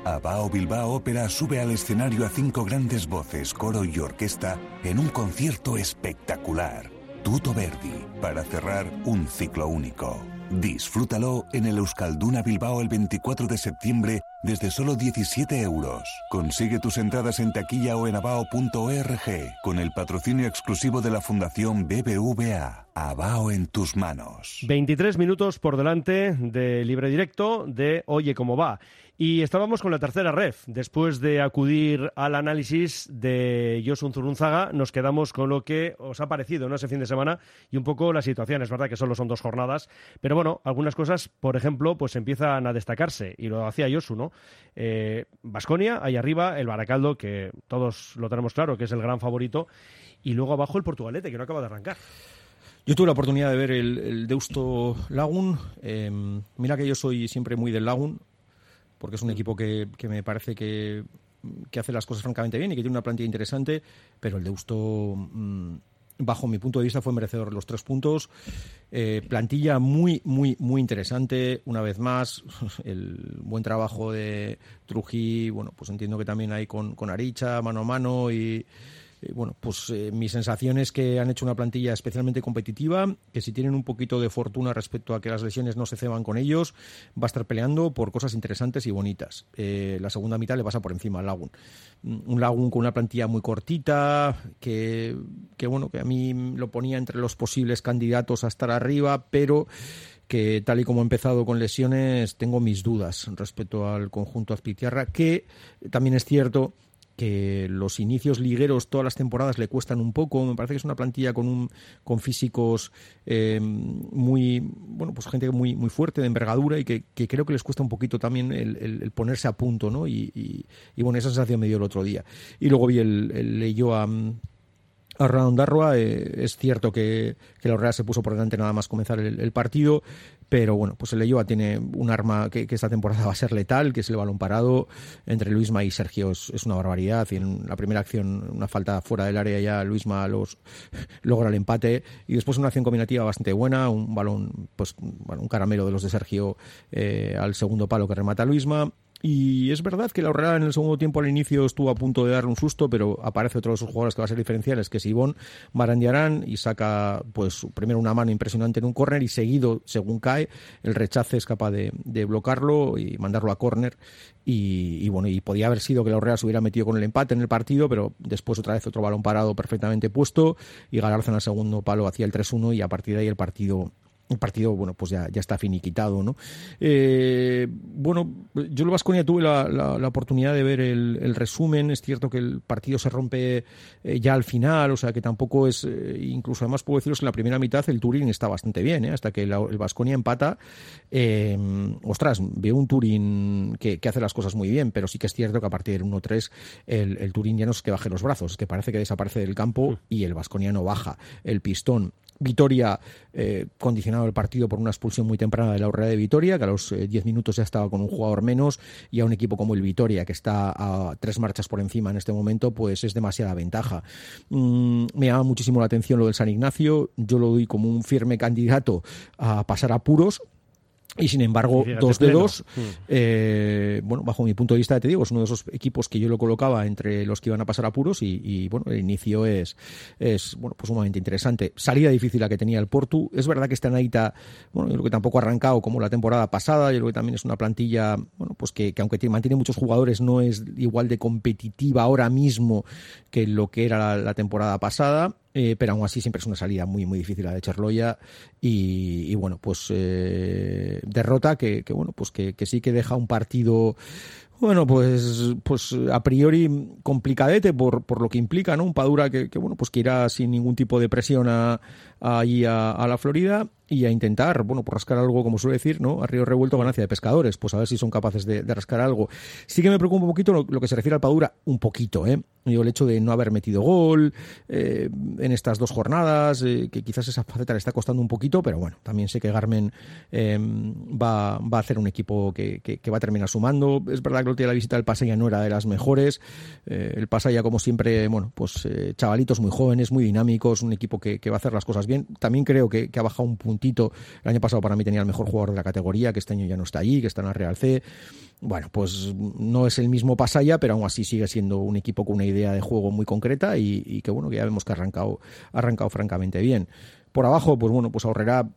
Abao Bilbao Ópera sube al escenario a cinco grandes voces, coro y orquesta en un concierto espectacular. Tuto Verdi, para cerrar un ciclo único. Disfrútalo en el Euskalduna Bilbao el 24 de septiembre desde solo 17 euros. Consigue tus entradas en taquilla o en abao.org con el patrocinio exclusivo de la Fundación BBVA. Abao en tus manos. 23 minutos por delante de libre directo de Oye cómo va. Y estábamos con la tercera ref. Después de acudir al análisis de Josun Zurunzaga, nos quedamos con lo que os ha parecido ¿no? ese fin de semana y un poco la situación. Es verdad que solo son dos jornadas, pero bueno, algunas cosas, por ejemplo, pues empiezan a destacarse y lo hacía Josu, ¿no? Vasconia, ahí arriba, el Baracaldo, que todos lo tenemos claro, que es el gran favorito, y luego abajo el Portugalete, que no acaba de arrancar. Yo tuve la oportunidad de ver el, el Deusto Lagun. Eh, mira que yo soy siempre muy del Lagun, porque es un equipo que, que me parece que, que, hace las cosas francamente bien y que tiene una plantilla interesante, pero el Deusto, mmm, bajo mi punto de vista, fue merecedor de los tres puntos. Eh, plantilla muy, muy, muy interesante. Una vez más, el buen trabajo de Trují, bueno, pues entiendo que también hay con, con Aricha, mano a mano y eh, bueno, pues eh, mi sensación es que han hecho una plantilla especialmente competitiva, que si tienen un poquito de fortuna respecto a que las lesiones no se ceban con ellos, va a estar peleando por cosas interesantes y bonitas. Eh, la segunda mitad le pasa por encima al Lagun. Un Lagun con una plantilla muy cortita, que, que bueno, que a mí lo ponía entre los posibles candidatos a estar arriba, pero que tal y como ha empezado con lesiones, tengo mis dudas respecto al conjunto Azpitiarra, que también es cierto que los inicios ligueros todas las temporadas le cuestan un poco. Me parece que es una plantilla con un con físicos eh, muy bueno pues gente muy muy fuerte de envergadura y que, creo que les cuesta un poquito también el, ponerse a punto, ¿no? Y, y, bueno esa sensación me dio el otro día. Y luego vi el, el leyó a a Rondarroa. Eh, es cierto que, que, la Real se puso por delante nada más comenzar el partido, pero bueno, pues el Leyoa tiene un arma que, esta temporada va a ser letal, que es el balón parado. Entre Luisma y Sergio es, una barbaridad. Y en la primera acción, una falta fuera del área, ya Luisma los, logra el empate. Y después una acción combinativa bastante buena, un balón, pues un caramelo de los de Sergio eh, al segundo palo que remata Luisma. Y es verdad que la en el segundo tiempo al inicio estuvo a punto de darle un susto, pero aparece otro de sus jugadores que va a ser diferenciales, que es Ivón Marandiarán, y saca pues primero una mano impresionante en un córner y seguido, según cae, el rechace es capaz de, de bloquearlo y mandarlo a córner. Y, y, bueno, y podía haber sido que la Real se hubiera metido con el empate en el partido, pero después otra vez otro balón parado perfectamente puesto y Galarza en el segundo palo hacía el 3-1 y a partir de ahí el partido el partido, bueno, pues ya, ya está finiquitado, ¿no? Eh, bueno, yo en Vasconia tuve la, la, la, oportunidad de ver el, el, resumen. Es cierto que el partido se rompe eh, ya al final, o sea que tampoco es. Eh, incluso además puedo deciros que en la primera mitad el Turín está bastante bien, ¿eh? hasta que la, el Vasconia empata. Eh, ostras, veo un Turín que, que, hace las cosas muy bien, pero sí que es cierto que a partir del 1-3 el, el Turín ya no es que baje los brazos, es que parece que desaparece del campo y el Vasconia no baja el pistón. Vitoria eh, condicionado el partido por una expulsión muy temprana de la Urrea de Vitoria, que a los 10 eh, minutos ya estaba con un jugador menos, y a un equipo como el Vitoria, que está a tres marchas por encima en este momento, pues es demasiada ventaja. Mm, me llama muchísimo la atención lo del San Ignacio, yo lo doy como un firme candidato a pasar a puros, y sin embargo, Fíjate dos de dos, eh, bueno, bajo mi punto de vista, te digo, es uno de esos equipos que yo lo colocaba entre los que iban a pasar a puros y, y bueno, el inicio es, es, bueno, pues sumamente interesante. Salida difícil la que tenía el Portu. Es verdad que está Naita, bueno, yo creo que tampoco ha arrancado como la temporada pasada, yo creo que también es una plantilla, bueno, pues que, que aunque tiene, mantiene muchos jugadores, no es igual de competitiva ahora mismo que lo que era la, la temporada pasada. Eh, pero aún así siempre es una salida muy muy difícil la de Cherloya y, bueno pues eh, derrota que, bueno pues que, sí que deja un partido bueno, pues, pues a priori complicadete por, por lo que implica, ¿no? Un Padura que, bueno, pues que irá sin ningún tipo de presión a, a, a, a la Florida y a intentar, bueno, por rascar algo, como suele decir, ¿no? A revuelto ganancia de pescadores, pues a ver si son capaces de, rascar algo. Sí que me preocupa un poquito lo, que se refiere al Padura, un poquito, ¿eh? Digo, el hecho de no haber metido gol eh, en estas dos jornadas, eh, que quizás esa faceta le está costando un poquito, pero bueno, también sé que Garmen eh, va, va, a hacer un equipo que, va a terminar sumando. Es verdad que la visita del Pasaya no era de las mejores. Eh, el Pasaya, como siempre, bueno, pues chavalitos muy jóvenes, muy dinámicos, un equipo que, va a hacer las cosas bien. También creo que, que ha bajado un El año pasado para mí tenía el mejor jugador de la categoría, que este año ya no está allí, que está en la Real C bueno, pues no es el mismo Pasaya, pero aún así sigue siendo un equipo con una idea de juego muy concreta y, que bueno, que ya vemos que ha arrancado, ha arrancado francamente bien. Por abajo, pues bueno, pues ahorrará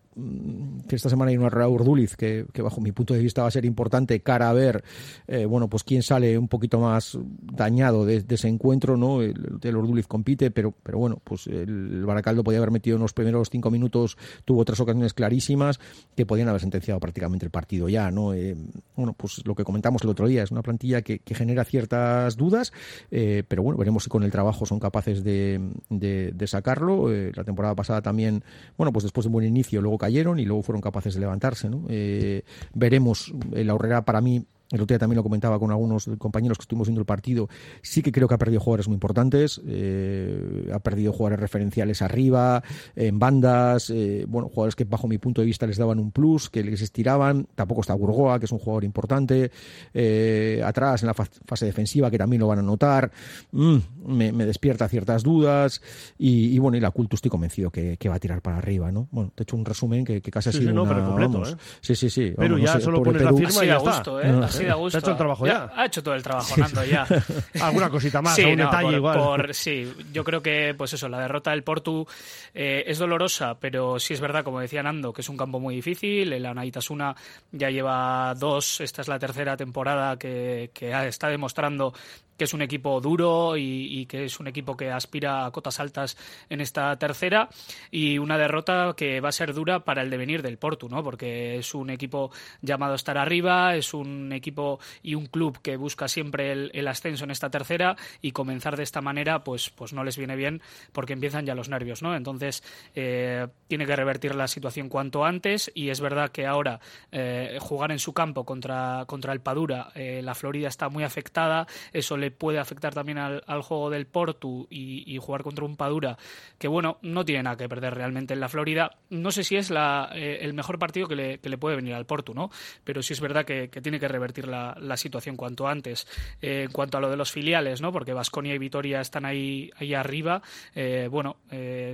que esta semana hay una Herrera Urduliz que, bajo mi punto de vista va a ser importante cara a ver, eh, bueno, pues quién sale un poquito más dañado de, ese encuentro, ¿no? El, el Urduliz compite, pero, pero bueno, pues el Baracaldo podía haber metido en los primeros cinco minutos, tuvo otras ocasiones clarísimas que podían haber sentenciado prácticamente el partido ya, ¿no? Eh, bueno, pues lo que comentamos el otro día, es una plantilla que, genera ciertas dudas, eh, pero bueno, veremos si con el trabajo son capaces de, de, sacarlo. La temporada pasada también bueno, pues después de un buen inicio luego cayeron y luego fueron capaces de levantarse, ¿no? Eh, veremos, el Aurrera para mí el otro día también lo comentaba con algunos compañeros que estuvimos viendo el partido. Sí que creo que ha perdido jugadores muy importantes. Eh, ha perdido jugadores referenciales arriba, en bandas. Eh, bueno, jugadores que bajo mi punto de vista les daban un plus, que les estiraban. Tampoco está Burgoa, que es un jugador importante. Eh, atrás, en la fase defensiva, que también lo van a notar. Mm, me, me, despierta ciertas dudas. Y, y, bueno, y la culto estoy convencido que, que, va a tirar para arriba, ¿no? Bueno, te he hecho un resumen que, que casi sí, ha sido sí, no, una, pero completo, vamos, ¿eh? Sí, sí, sí. Pero vamos, ya no sé, solo pones Perú, la firma y ya está. Gusto, ¿eh? Así gusto. ¿Ha hecho el trabajo ya? Ha hecho todo el trabajo, Nando, ya. Alguna cosita más, sí, un no, detalle por, igual. Por, sí, yo creo que, pues eso, la derrota del Portu eh, es dolorosa, pero sí es verdad, como decía Nando, que es un campo muy difícil. El Anaitasuna ya lleva dos, esta es la tercera temporada que, que está demostrando que es un equipo duro y, que es un equipo que aspira a cotas altas en esta tercera y una derrota que va a ser dura para el devenir del Portu, ¿no? Porque es un equipo llamado a estar arriba, es un equipo y un club que busca siempre el, el ascenso en esta tercera y comenzar de esta manera, pues, pues no les viene bien porque empiezan ya los nervios, ¿no? Entonces eh, tiene que revertir la situación cuanto antes y es verdad que ahora eh, jugar en su campo contra, contra el Padura, eh, la Florida está muy afectada, eso le puede afectar también al, juego del Portu y, jugar contra un Padura que, bueno, no tiene nada que perder realmente en la Florida. No sé si es eh, el mejor partido que le, puede venir al Portu, ¿no? Pero sí es verdad que, tiene que revertir la, situación cuanto antes. Eh, en cuanto a lo de los filiales, ¿no? Porque Vasconia y Vitoria están ahí, ahí arriba, eh, bueno,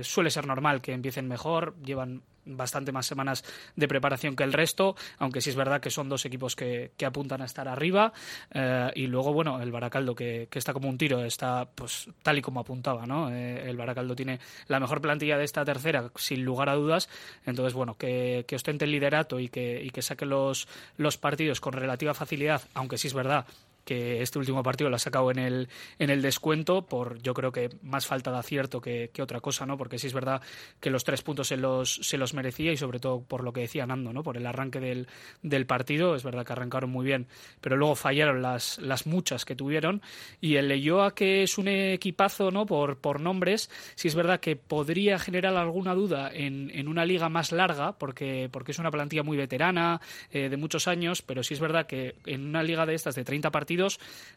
suele ser normal que empiecen mejor, llevan bastante más semanas de preparación que el resto, aunque sí es verdad que son dos equipos que, que apuntan a estar arriba. Eh, y luego, bueno, el Baracaldo, que, que, está como un tiro, está pues tal y como apuntaba, ¿no? Eh, el Baracaldo tiene la mejor plantilla de esta tercera, sin lugar a dudas. Entonces, bueno, que, que ostente el liderato y que, y que saque los, los partidos con relativa facilidad, aunque sí es verdad que este último partido lo ha sacado en el, en el descuento por yo creo que más falta de acierto que, que, otra cosa, ¿no? Porque sí es verdad que los tres puntos se los, se los merecía y sobre todo por lo que decía Nando, ¿no? Por el arranque del, del partido, es verdad que arrancaron muy bien, pero luego fallaron las, las muchas que tuvieron y el Leyoa que es un equipazo, ¿no? Por, por nombres, sí es verdad que podría generar alguna duda en, en una liga más larga porque, porque es una plantilla muy veterana, eh, de muchos años, pero sí es verdad que en una liga de estas de 30 partidos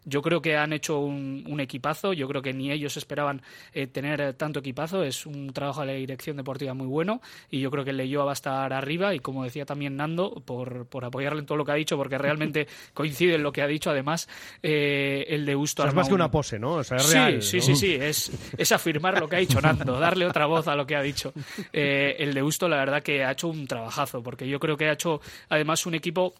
Yo creo que han hecho un, un equipazo. Yo creo que ni ellos esperaban eh, tener tanto equipazo. Es un trabajo de la dirección deportiva muy bueno y yo creo que el Leyoa va a estar arriba. Y como decía también Nando, por, por apoyarle en todo lo que ha dicho, porque realmente coincide en lo que ha dicho. Además, eh, el de Gusto. O sea, es más que una pose, ¿no? O sea, es real, sí, ¿no? sí, sí, sí. Es, es afirmar lo que ha dicho Nando, darle otra voz a lo que ha dicho. Eh, el de Gusto, la verdad, que ha hecho un trabajazo, porque yo creo que ha hecho además un equipo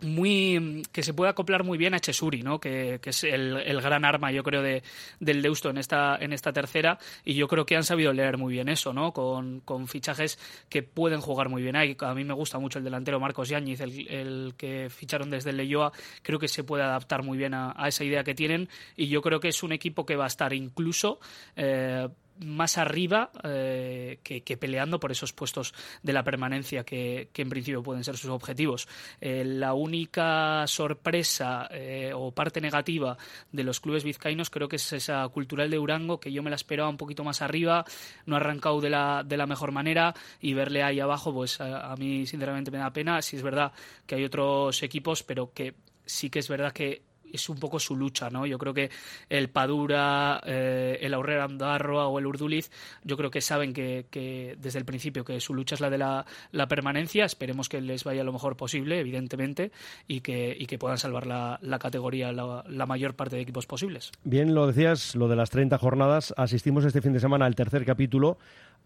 muy que se puede acoplar muy bien a Chesuri, ¿no? que, que es el, el, gran arma, yo creo, de, del Deusto en esta, en esta tercera, y yo creo que han sabido leer muy bien eso, ¿no? con, con fichajes que pueden jugar muy bien ahí. A mí me gusta mucho el delantero Marcos Yáñez, el, el que ficharon desde el Leyoa, creo que se puede adaptar muy bien a, a, esa idea que tienen, y yo creo que es un equipo que va a estar incluso. Eh, más arriba eh, que, peleando por esos puestos de la permanencia que, en principio pueden ser sus objetivos. Eh, la única sorpresa eh, o parte negativa de los clubes vizcaínos creo que es esa cultural de Durango que yo me la esperaba un poquito más arriba, no ha arrancado de la, de la mejor manera y verle ahí abajo pues a, mí sinceramente me da pena. Si es verdad que hay otros equipos pero que sí que es verdad que es un poco su lucha, ¿no? Yo creo que el Padura, eh, el Aurrera Andarroa o el Urduliz, yo creo que saben que, desde el principio que su lucha es la de la, permanencia. Esperemos que les vaya lo mejor posible, evidentemente, y que, y que puedan salvar la, la categoría la, la, mayor parte de equipos posibles. Bien, lo decías, lo de las 30 jornadas. Asistimos este fin de semana al tercer capítulo.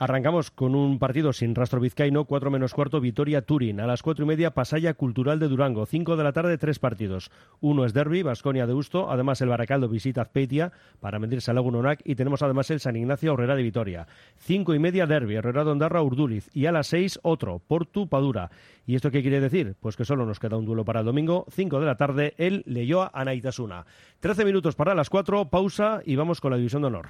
Arrancamos con un partido sin rastro vizcaíno, 4 menos cuarto, Vitoria Turín. A las cuatro y media, Pasaya Cultural de Durango. 5 de la tarde, tres partidos. Uno es Derby, Basconia de Usto. Además, el Baracaldo visita Azpeitia para medirse a Lagunonac. Y tenemos además el San Ignacio Herrera de Vitoria. 5 y media, Derby, Herrera de Ondarra, Urduliz. Y a las 6, otro, Portu Padura. ¿Y esto qué quiere decir? Pues que solo nos queda un duelo para el domingo, 5 de la tarde, el Leyoa Anaitasuna. 13 minutos para las 4, pausa y vamos con la división de honor.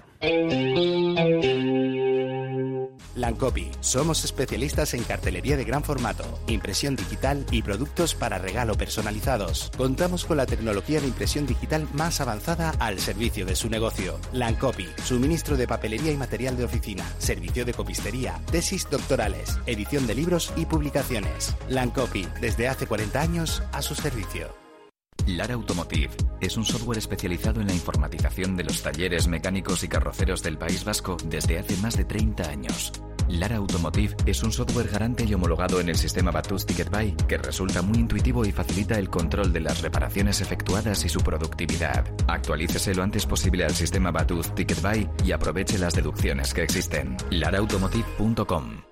Lancopi. Somos especialistas en cartelería de gran formato, impresión digital y productos para regalo personalizados. Contamos con la tecnología de impresión digital más avanzada al servicio de su negocio. Lancopi. Suministro de papelería y material de oficina, servicio de copistería, tesis doctorales, edición de libros y publicaciones. Lancopi. Desde hace 40 años a su servicio. Lara Automotive es un software especializado en la informatización de los talleres mecánicos y carroceros del País Vasco desde hace más de 30 años. Lara Automotive es un software garante y homologado en el sistema Batus Ticket Buy que resulta muy intuitivo y facilita el control de las reparaciones efectuadas y su productividad. Actualícese lo antes posible al sistema Batus Ticket Buy y aproveche las deducciones que existen. laraautomotive.com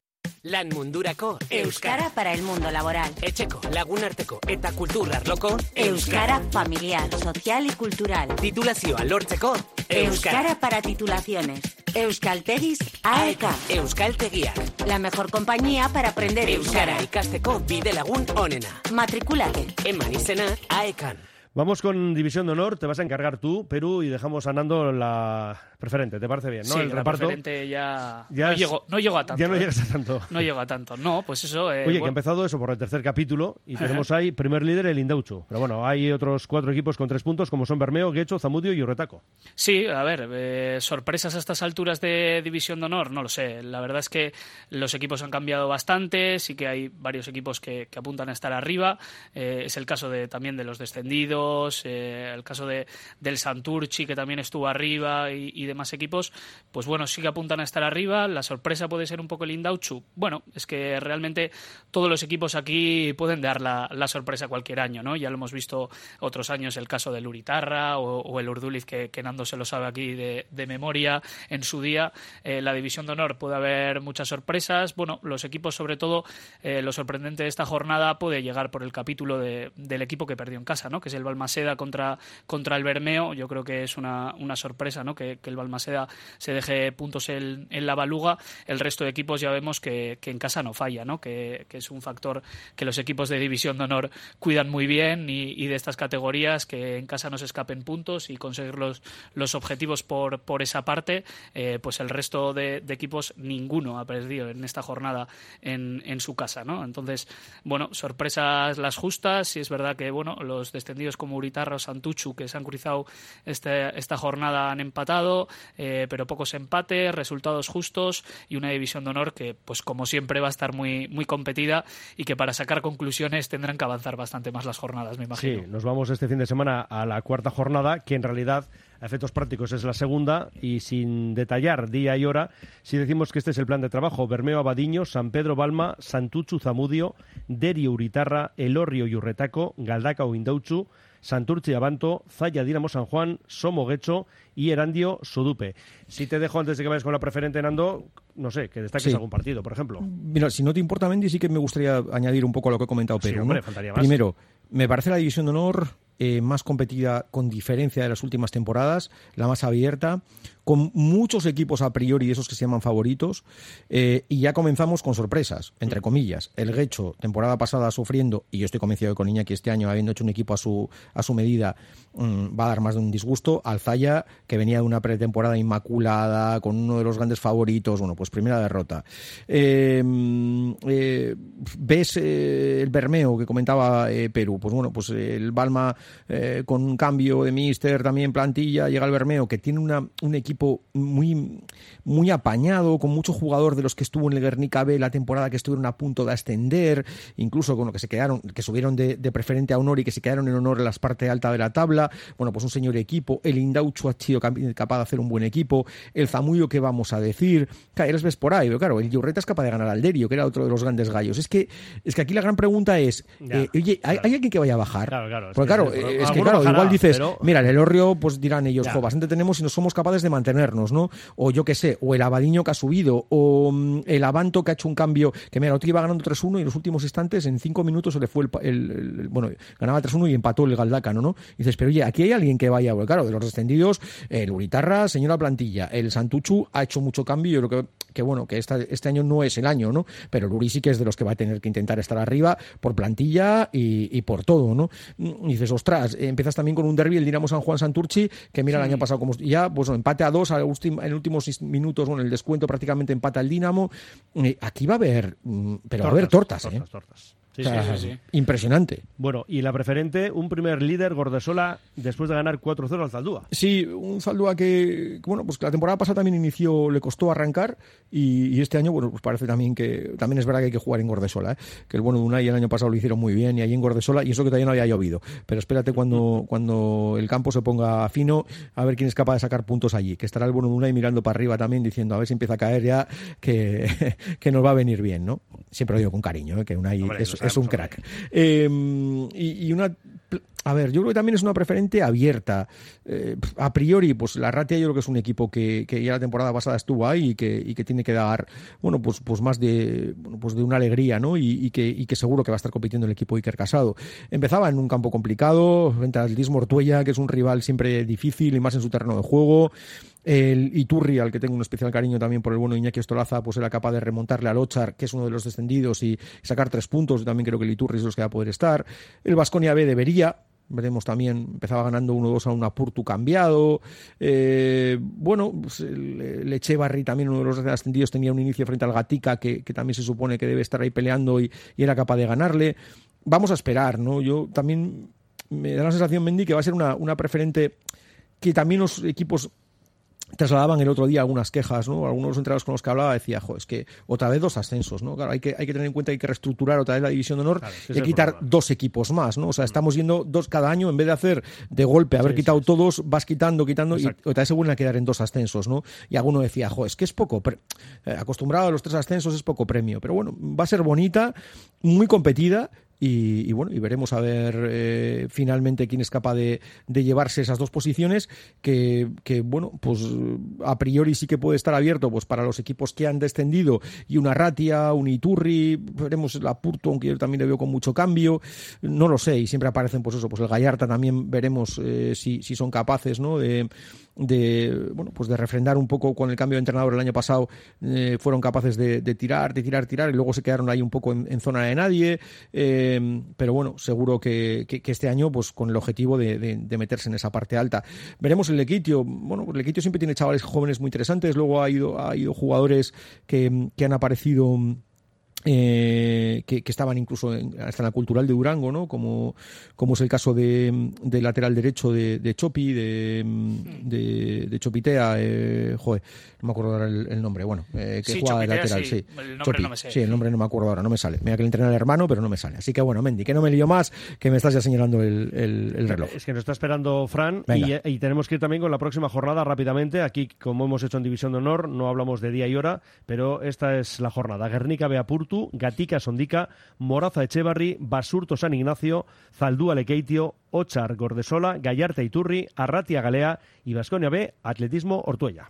Lan mundurako Euskara para el mundo laboral. Etxeko, lagunarteko eta kultur arloko Euskara familiar, social y cultural. Titulazioa lortzeko Euskara para titulaciones. Euskaltegis AEK. Euskaltegiak. La mejor compañía para aprender Euskara Euskara. ikasteko bide lagun onena. Matricúlate. Eman izena AEKan. Vamos con División de Honor, te vas a encargar tú, Perú, y dejamos a Nando la preferente, ¿te parece bien? ¿no? Sí, el la reparto. preferente ya, Ya no, es- llego, no llego a tanto. Ya no ¿eh? llegas a tanto. No llego a tanto. No, pues eso. eh, Oye, que ha empezado eso por el tercer capítulo y tenemos ahí primer líder el Indauchu. Pero bueno, hay otros cuatro equipos con tres puntos como son Bermeo, Guecho, Zamudio y Urretaco. Sí, a ver, eh, sorpresas a estas alturas de División de Honor, no lo sé. La verdad es que los equipos han cambiado bastante, sí que hay varios equipos que, que apuntan a estar arriba. Eh, es el caso de también de los descendidos, eh, el caso de, del Santurchi, que también estuvo arriba, y, demás equipos. Pues bueno, sí que apuntan a estar arriba. La sorpresa puede ser un poco el Indauchu. Bueno, es que realmente todos los equipos aquí pueden dar la, la sorpresa cualquier año, ¿no? Ya lo hemos visto otros años, el caso del Uritarra o, el Urduliz, que, Nando se lo sabe aquí de, memoria en su día. Eh, la división de honor puede haber muchas sorpresas. Bueno, los equipos, sobre todo, eh, lo sorprendente de esta jornada puede llegar por el capítulo de- del equipo que perdió en casa, ¿no? Que es Balmaseda contra, contra el Bermeo. Yo creo que es una, una sorpresa, ¿no? Que, que el Balmaseda se deje puntos en, en la baluga. El resto de equipos ya vemos que, que en casa no falla, ¿no? Que, que es un factor que los equipos de división de honor cuidan muy bien y, y de estas categorías que en casa no se escapen puntos y conseguir los, los objetivos por, por esa parte, eh, pues el resto de, de equipos ninguno ha perdido en esta jornada en, en su casa, ¿no? Entonces, bueno, sorpresas las justas y es verdad que, bueno, los descendidos como Uritarra o Santuchu que se han cruzado este- esta jornada han empatado, eh, pero pocos empates, resultados justos y una división de honor que, pues como siempre, va a estar muy, muy competida y que para sacar conclusiones tendrán que avanzar bastante más las jornadas, me imagino. Sí, nos vamos este fin de semana a la cuarta jornada, que en realidad a efectos prácticos es la segunda, y sin detallar día y hora, si decimos que este es el plan de trabajo, Bermeo Abadiño, San Pedro Balma, Santuchu Zamudio, Derio Uritarra, Elorrio y Urretaco, Galdaca Indauchu, Santurchi Abanto, Zaya Dinamo San Juan, Somo Guecho y Erandio Sodupe. Si te dejo antes de que vayas con la preferente, Nando, no sé, que destaques Sí. algún partido, por ejemplo. Mira, si no te importa, Mendy, sí que me gustaría añadir un poco a lo que ha comentado Sí, Pedro. hombre, ¿no? faltaría más. Primero, Me parece la división de honor eh, más competida con diferencia de las últimas temporadas, la más abierta, con muchos equipos a priori, esos que se llaman favoritos, eh, y ya comenzamos con sorpresas, entre comillas. El Guecho, temporada pasada sufriendo, y yo estoy convencido de que con Iñaki este año, habiendo hecho un equipo a su, a su medida, mm, va a dar más de un disgusto. Alzaya, que venía de una pretemporada inmaculada, con uno de los grandes favoritos, bueno, pues primera derrota. Eh, eh, ¿Ves el Bermeo que comentaba Perú? Pues bueno, pues el Balma eh, con un cambio de míster, también plantilla, llega el Bermeo, que tiene una, un equipo muy, muy apañado, con mucho jugador de los que estuvo en el Guernica B la temporada que estuvieron a punto de ascender, incluso con lo que se quedaron, que subieron de, de preferente a honor y que se quedaron en honor en las partes alta de la tabla. Bueno, pues un señor equipo. El Indauchu ha sido cap- capaz de hacer un buen equipo. El Zamuyo, que vamos a decir? Claro, les ves por ahí, pero claro, el Yurreta es capaz de ganar al Derio, que era otro de los grandes gallos. Es que, es que aquí la gran pregunta es, Ya, eh, oye, ¿hay, hay alguien que vaya a bajar? Claro, claro, Porque claro, es que claro, bajará, igual dices, pero- mira, el Elorrio, pues dirán ellos, jo, bastante tenemos si no somos capaces de mantenernos, ¿no? O yo qué sé, o el Abadiño que ha subido, o mm, el Abanto que ha hecho un cambio, que mira, otro iba ganando 3-1 y en los últimos instantes, en 5 minutos se le fue el, el- el- bueno, ganaba 3-1 y empató el Galdácano, ¿no? Y dices, pero oye, aquí hay alguien que vaya, porque claro, de los descendidos, el Uritarra, señora plantilla, el Santuchu ha hecho mucho cambio, yo creo que, que bueno, que esta- este año no es el año, ¿no? Pero el Uri sí que es de los que va a tener que intentar estar arriba por plantilla y, y por todo, ¿no? Y dices, ostras, eh, empiezas también con un derby, el Dinamo San Juan Santurchi, que mira el año pasado como ya, pues no, empate a dos al últim- en últimos minutos, bueno, el descuento prácticamente empata el Dinamo. Eh, aquí va a haber, mm, pero va a haber tortas, ¿eh? tortas, tortas. Sí, O sea, sí, sí, sí. Impresionante. Bueno, y la preferente, un primer líder, Gordesola, después de ganar 4-0 al Zaldúa. Sí, un Zaldúa que, bueno, pues la temporada pasada también inició, le costó arrancar y, y este año, bueno, pues parece también que, también es verdad que hay que jugar en Gordesola, ¿eh? que el bueno de Unai el año pasado lo hicieron muy bien y ahí en Gordesola, y eso que todavía no había llovido, pero espérate cuando, cuando el campo se ponga fino, a ver quién es capaz de sacar puntos allí, que estará el bueno de Unai mirando para arriba también diciendo a ver si empieza a caer ya, que, que nos va a venir bien, ¿no? Siempre lo digo con cariño, ¿eh? que Unai Hombre, es, un crack. Eh, y, y una a ver, yo creo que también es una preferente abierta. Eh, a priori, pues la Ratia yo creo que es un equipo que, que ya la temporada pasada estuvo ahí y que, y que tiene que dar, bueno, pues, pues más de, bueno, pues de una alegría, ¿no? Y, y que, y que seguro que va a estar compitiendo el equipo Iker Casado. Empezaba en un campo complicado, frente al Ortuella, que es un rival siempre difícil y más en su terreno de juego. El Iturri, al que tengo un especial cariño también por el bueno Iñaki Estolaza, pues era capaz de remontarle al Ochar, que es uno de los descendidos, y sacar tres puntos. Yo también creo que el Iturri es los que va a poder estar. El Vasconia B debería, veremos también, empezaba ganando 1-2 a un Apurtu cambiado. Eh, bueno, pues el, el Echevarri, también uno de los ascendidos, tenía un inicio frente al Gatica, que, que también se supone que debe estar ahí peleando y, y era capaz de ganarle. Vamos a esperar, ¿no? Yo también me da la sensación, Mendy, que va a ser una, una preferente que también los equipos trasladaban el otro día algunas quejas, ¿no? Algunos de los entrenadores con los que hablaba decía, jo, es que otra vez dos ascensos, ¿no? Claro, hay que, hay que tener en cuenta que hay que reestructurar otra vez la división de honor Claro, es que y quitar dos equipos más, ¿no? O sea, estamos yendo dos cada año, en vez de hacer de golpe, haber quitado todos, vas quitando, quitando, Exacto. y otra vez se vuelven a quedar en dos ascensos, ¿no? Y alguno decía, jo, es que es poco, pre- eh, acostumbrado a los tres ascensos es poco premio, pero bueno, va a ser bonita, muy competida, y, bueno, y veremos a ver eh, finalmente quién es capaz de, de llevarse esas dos posiciones, que, que, bueno, pues a priori sí que puede estar abierto pues para los equipos que han descendido, y una Ratia, un Iturri, veremos la Purto, aunque yo también le veo con mucho cambio, no lo sé, y siempre aparecen pues eso, pues el Gallarta también veremos eh, si, si son capaces, ¿no? De, de bueno pues de refrendar un poco con el cambio de entrenador el año pasado eh, fueron capaces de, tirar de tirar tirar y luego se quedaron ahí un poco en, zona de nadie. Eh, pero bueno seguro que, este año pues con el objetivo de, meterse en esa parte alta. Veremos el Lequitio. Bueno el Lequitio siempre tiene chavales jóvenes muy interesantes. Luego ha ido ha ido jugadores que, que han aparecido eh, que, que, estaban incluso en, hasta en la cultural de Durango, ¿no? Como, como es el caso de, de lateral derecho de, de Chopi, de, de, de Chopitea, eh, joder, no me acuerdo ahora el, el nombre, bueno, eh, que Sí, juega de lateral, sí. sí. El nombre Chopi, no me sé. sí, el nombre no me acuerdo ahora, no me sale. Mira que le entrena el hermano, pero no me sale. Así que bueno, Mendy, que no me lío más, que me estás ya señalando el, el, el reloj. Es que nos está esperando Fran y, Venga. y tenemos que ir también con la próxima jornada rápidamente. Aquí, como hemos hecho en División de Honor, no hablamos de día y hora, pero esta es la jornada. Guernica Gatica Sondica, Moraza Echevarri, Basurto San Ignacio, Zaldúa Lekeitio, Ochar Gordesola, Gallarta Iturri, Arratia Galea y Vasconia B, Atletismo Ortuella.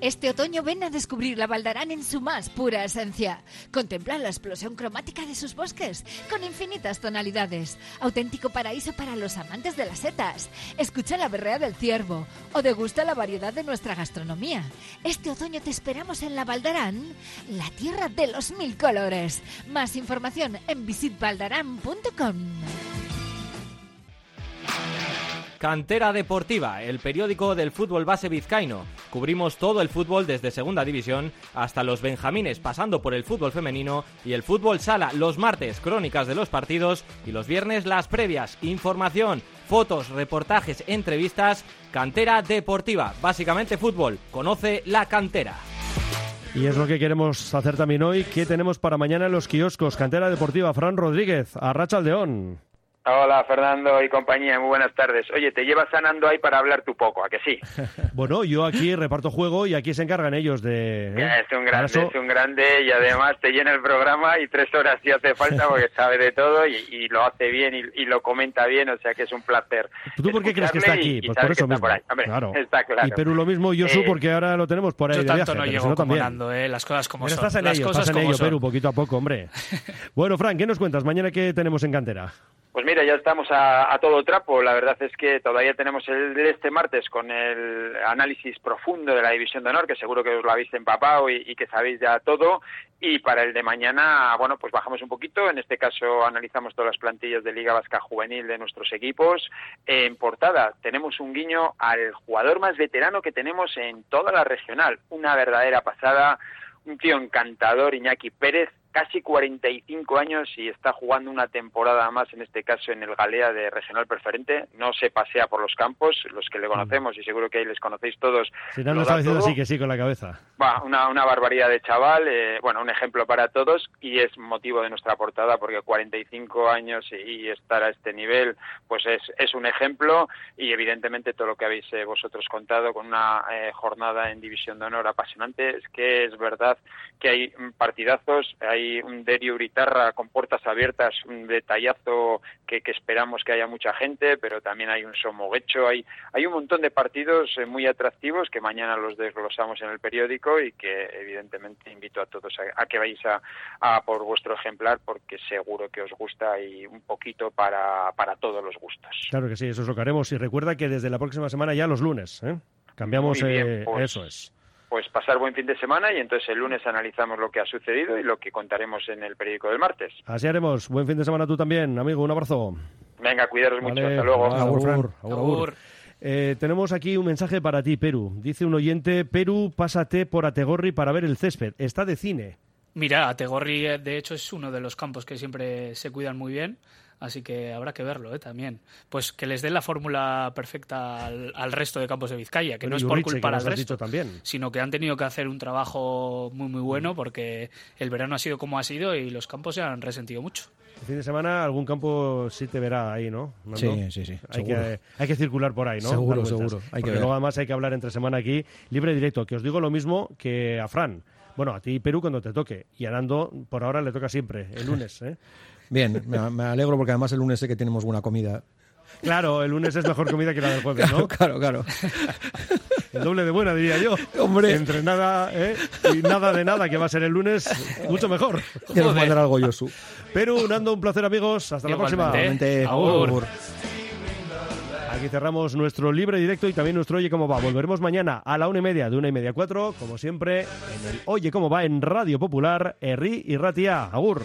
Este otoño ven a descubrir la Valdarán en su más pura esencia. Contempla la explosión cromática de sus bosques, con infinitas tonalidades. Auténtico paraíso para los amantes de las setas. Escucha la berrea del ciervo o degusta la variedad de nuestra gastronomía. Este otoño te esperamos en la Valdarán, la tierra de los mil colores. Más información en visitvaldarán.com. Cantera Deportiva, el periódico del fútbol base vizcaíno. Cubrimos todo el fútbol desde Segunda División hasta los Benjamines, pasando por el fútbol femenino y el fútbol sala. Los martes, crónicas de los partidos y los viernes, las previas. Información, fotos, reportajes, entrevistas. Cantera Deportiva, básicamente fútbol. Conoce la cantera. Y es lo que queremos hacer también hoy. ¿Qué tenemos para mañana en los kioscos? Cantera Deportiva, Fran Rodríguez, Arracha Aldeón. Hola Fernando y compañía, muy buenas tardes. Oye, te llevas sanando ahí para hablar tú poco, ¿a que sí? Bueno, yo aquí reparto juego y aquí se encargan ellos de... ¿eh? Es un grande, es un grande y además te llena el programa y tres horas si hace falta porque sabe de todo y, y lo hace bien y, y lo comenta bien, o sea que es un placer. ¿Tú por qué crees que está aquí? Pues por eso mismo. por ahí. Hombre, Claro. Está claro. Y Perú lo mismo, y Josu, Eh, porque ahora lo tenemos por ahí Yo de tanto viaje. no llego eh, las cosas como Pero son. estás en las ello, cosas estás en como ello, son. Perú, poquito a poco, hombre. bueno, Fran, ¿qué nos cuentas? Mañana qué tenemos en cantera. Pues mira, ya estamos a, todo trapo. La verdad es que todavía tenemos el este martes con el análisis profundo de la División de Honor, que seguro que os lo habéis empapado y, y que sabéis ya todo. Y para el de mañana, bueno, pues bajamos un poquito. En este caso analizamos todas las plantillas de Liga Vasca Juvenil de nuestros equipos. En portada tenemos un guiño al jugador más veterano que tenemos en toda la regional. Una verdadera pasada. Un tío encantador, Iñaki Pérez, casi 45 años y está jugando una temporada más, en este caso en el Galea de Regional Preferente. No se pasea por los campos, los que le conocemos y seguro que ahí les conocéis todos. Si no, lo está diciendo sí que sí con la cabeza. Va, una, una barbaridad de chaval, eh, bueno, un ejemplo para todos y es motivo de nuestra portada porque 45 años y, y estar a este nivel, pues es, es un ejemplo y evidentemente todo lo que habéis eh, vosotros contado con una eh, jornada en División de Honor apasionante, es que es verdad que hay mm, partidazos, hay un Derio Uritarra con puertas abiertas, un detallazo que, que esperamos que haya mucha gente, pero también hay un Somoguecho, hay, hay un montón de partidos eh, muy atractivos que mañana los desglosamos en el periódico y que evidentemente invito a todos a, a que vayáis a, a por vuestro ejemplar porque seguro que os gusta y un poquito para, para todos los gustos. Claro que sí, eso es lo que haremos. Y recuerda que desde la próxima semana ya los lunes, ¿eh? Cambiamos, bien, eh, pues- eso es. Pues pasar buen fin de semana y entonces el lunes analizamos lo que ha sucedido y lo que contaremos en el periódico del martes. Así haremos. Buen fin de semana tú también, amigo. Un abrazo. Venga, cuidaros mucho. Hasta luego. agur, agur. Eh, tenemos aquí un mensaje para ti, Perú. Dice un oyente, Perú, pásate por Ategorri para ver el césped. Está de cine. Mira, Ategorri, eh, de hecho, es uno de los campos que siempre se cuidan muy bien, así que habrá que verlo ¿eh? también. Pues que les den la fórmula perfecta al, al resto de campos de Vizcaya, que Bueno, no es por culpa has resto, dicho también. sino que han tenido que hacer un trabajo muy, muy bueno porque el verano ha sido como ha sido y los campos se han resentido mucho. El fin de semana algún campo sí te verá ahí, ¿no? Sí, sí, sí, Hay que, hay que circular por ahí, ¿no? Seguro, seguro, hay que Porque ver. luego además hay que hablar entre semana aquí, libre y directo. Que os digo lo mismo que a Fran. Bueno, a ti Perú cuando te toque. Y a Nando por ahora le toca siempre, el lunes, ¿eh? Bien, me, me alegro porque además el lunes sé que tenemos buena comida. Claro, el lunes es mejor comida que la del jueves, ¿no? Claro, claro. El doble de buena, diría yo. Hombre. Entre nada ¿eh? y nada de nada, que va a ser el lunes, mucho mejor. Que nos mandará algo, Josu. Perú, Nando, un placer, amigos. Hasta la próxima. Igualmente. Agur. Agur. Aquí cerramos nuestro libre directo y también nuestro Oye Cómo Va. Volveremos mañana a la una y media, de una y media a cuatro, como siempre, en el Oye Cómo Va en Radio Popular, Erri y Ratia. Agur.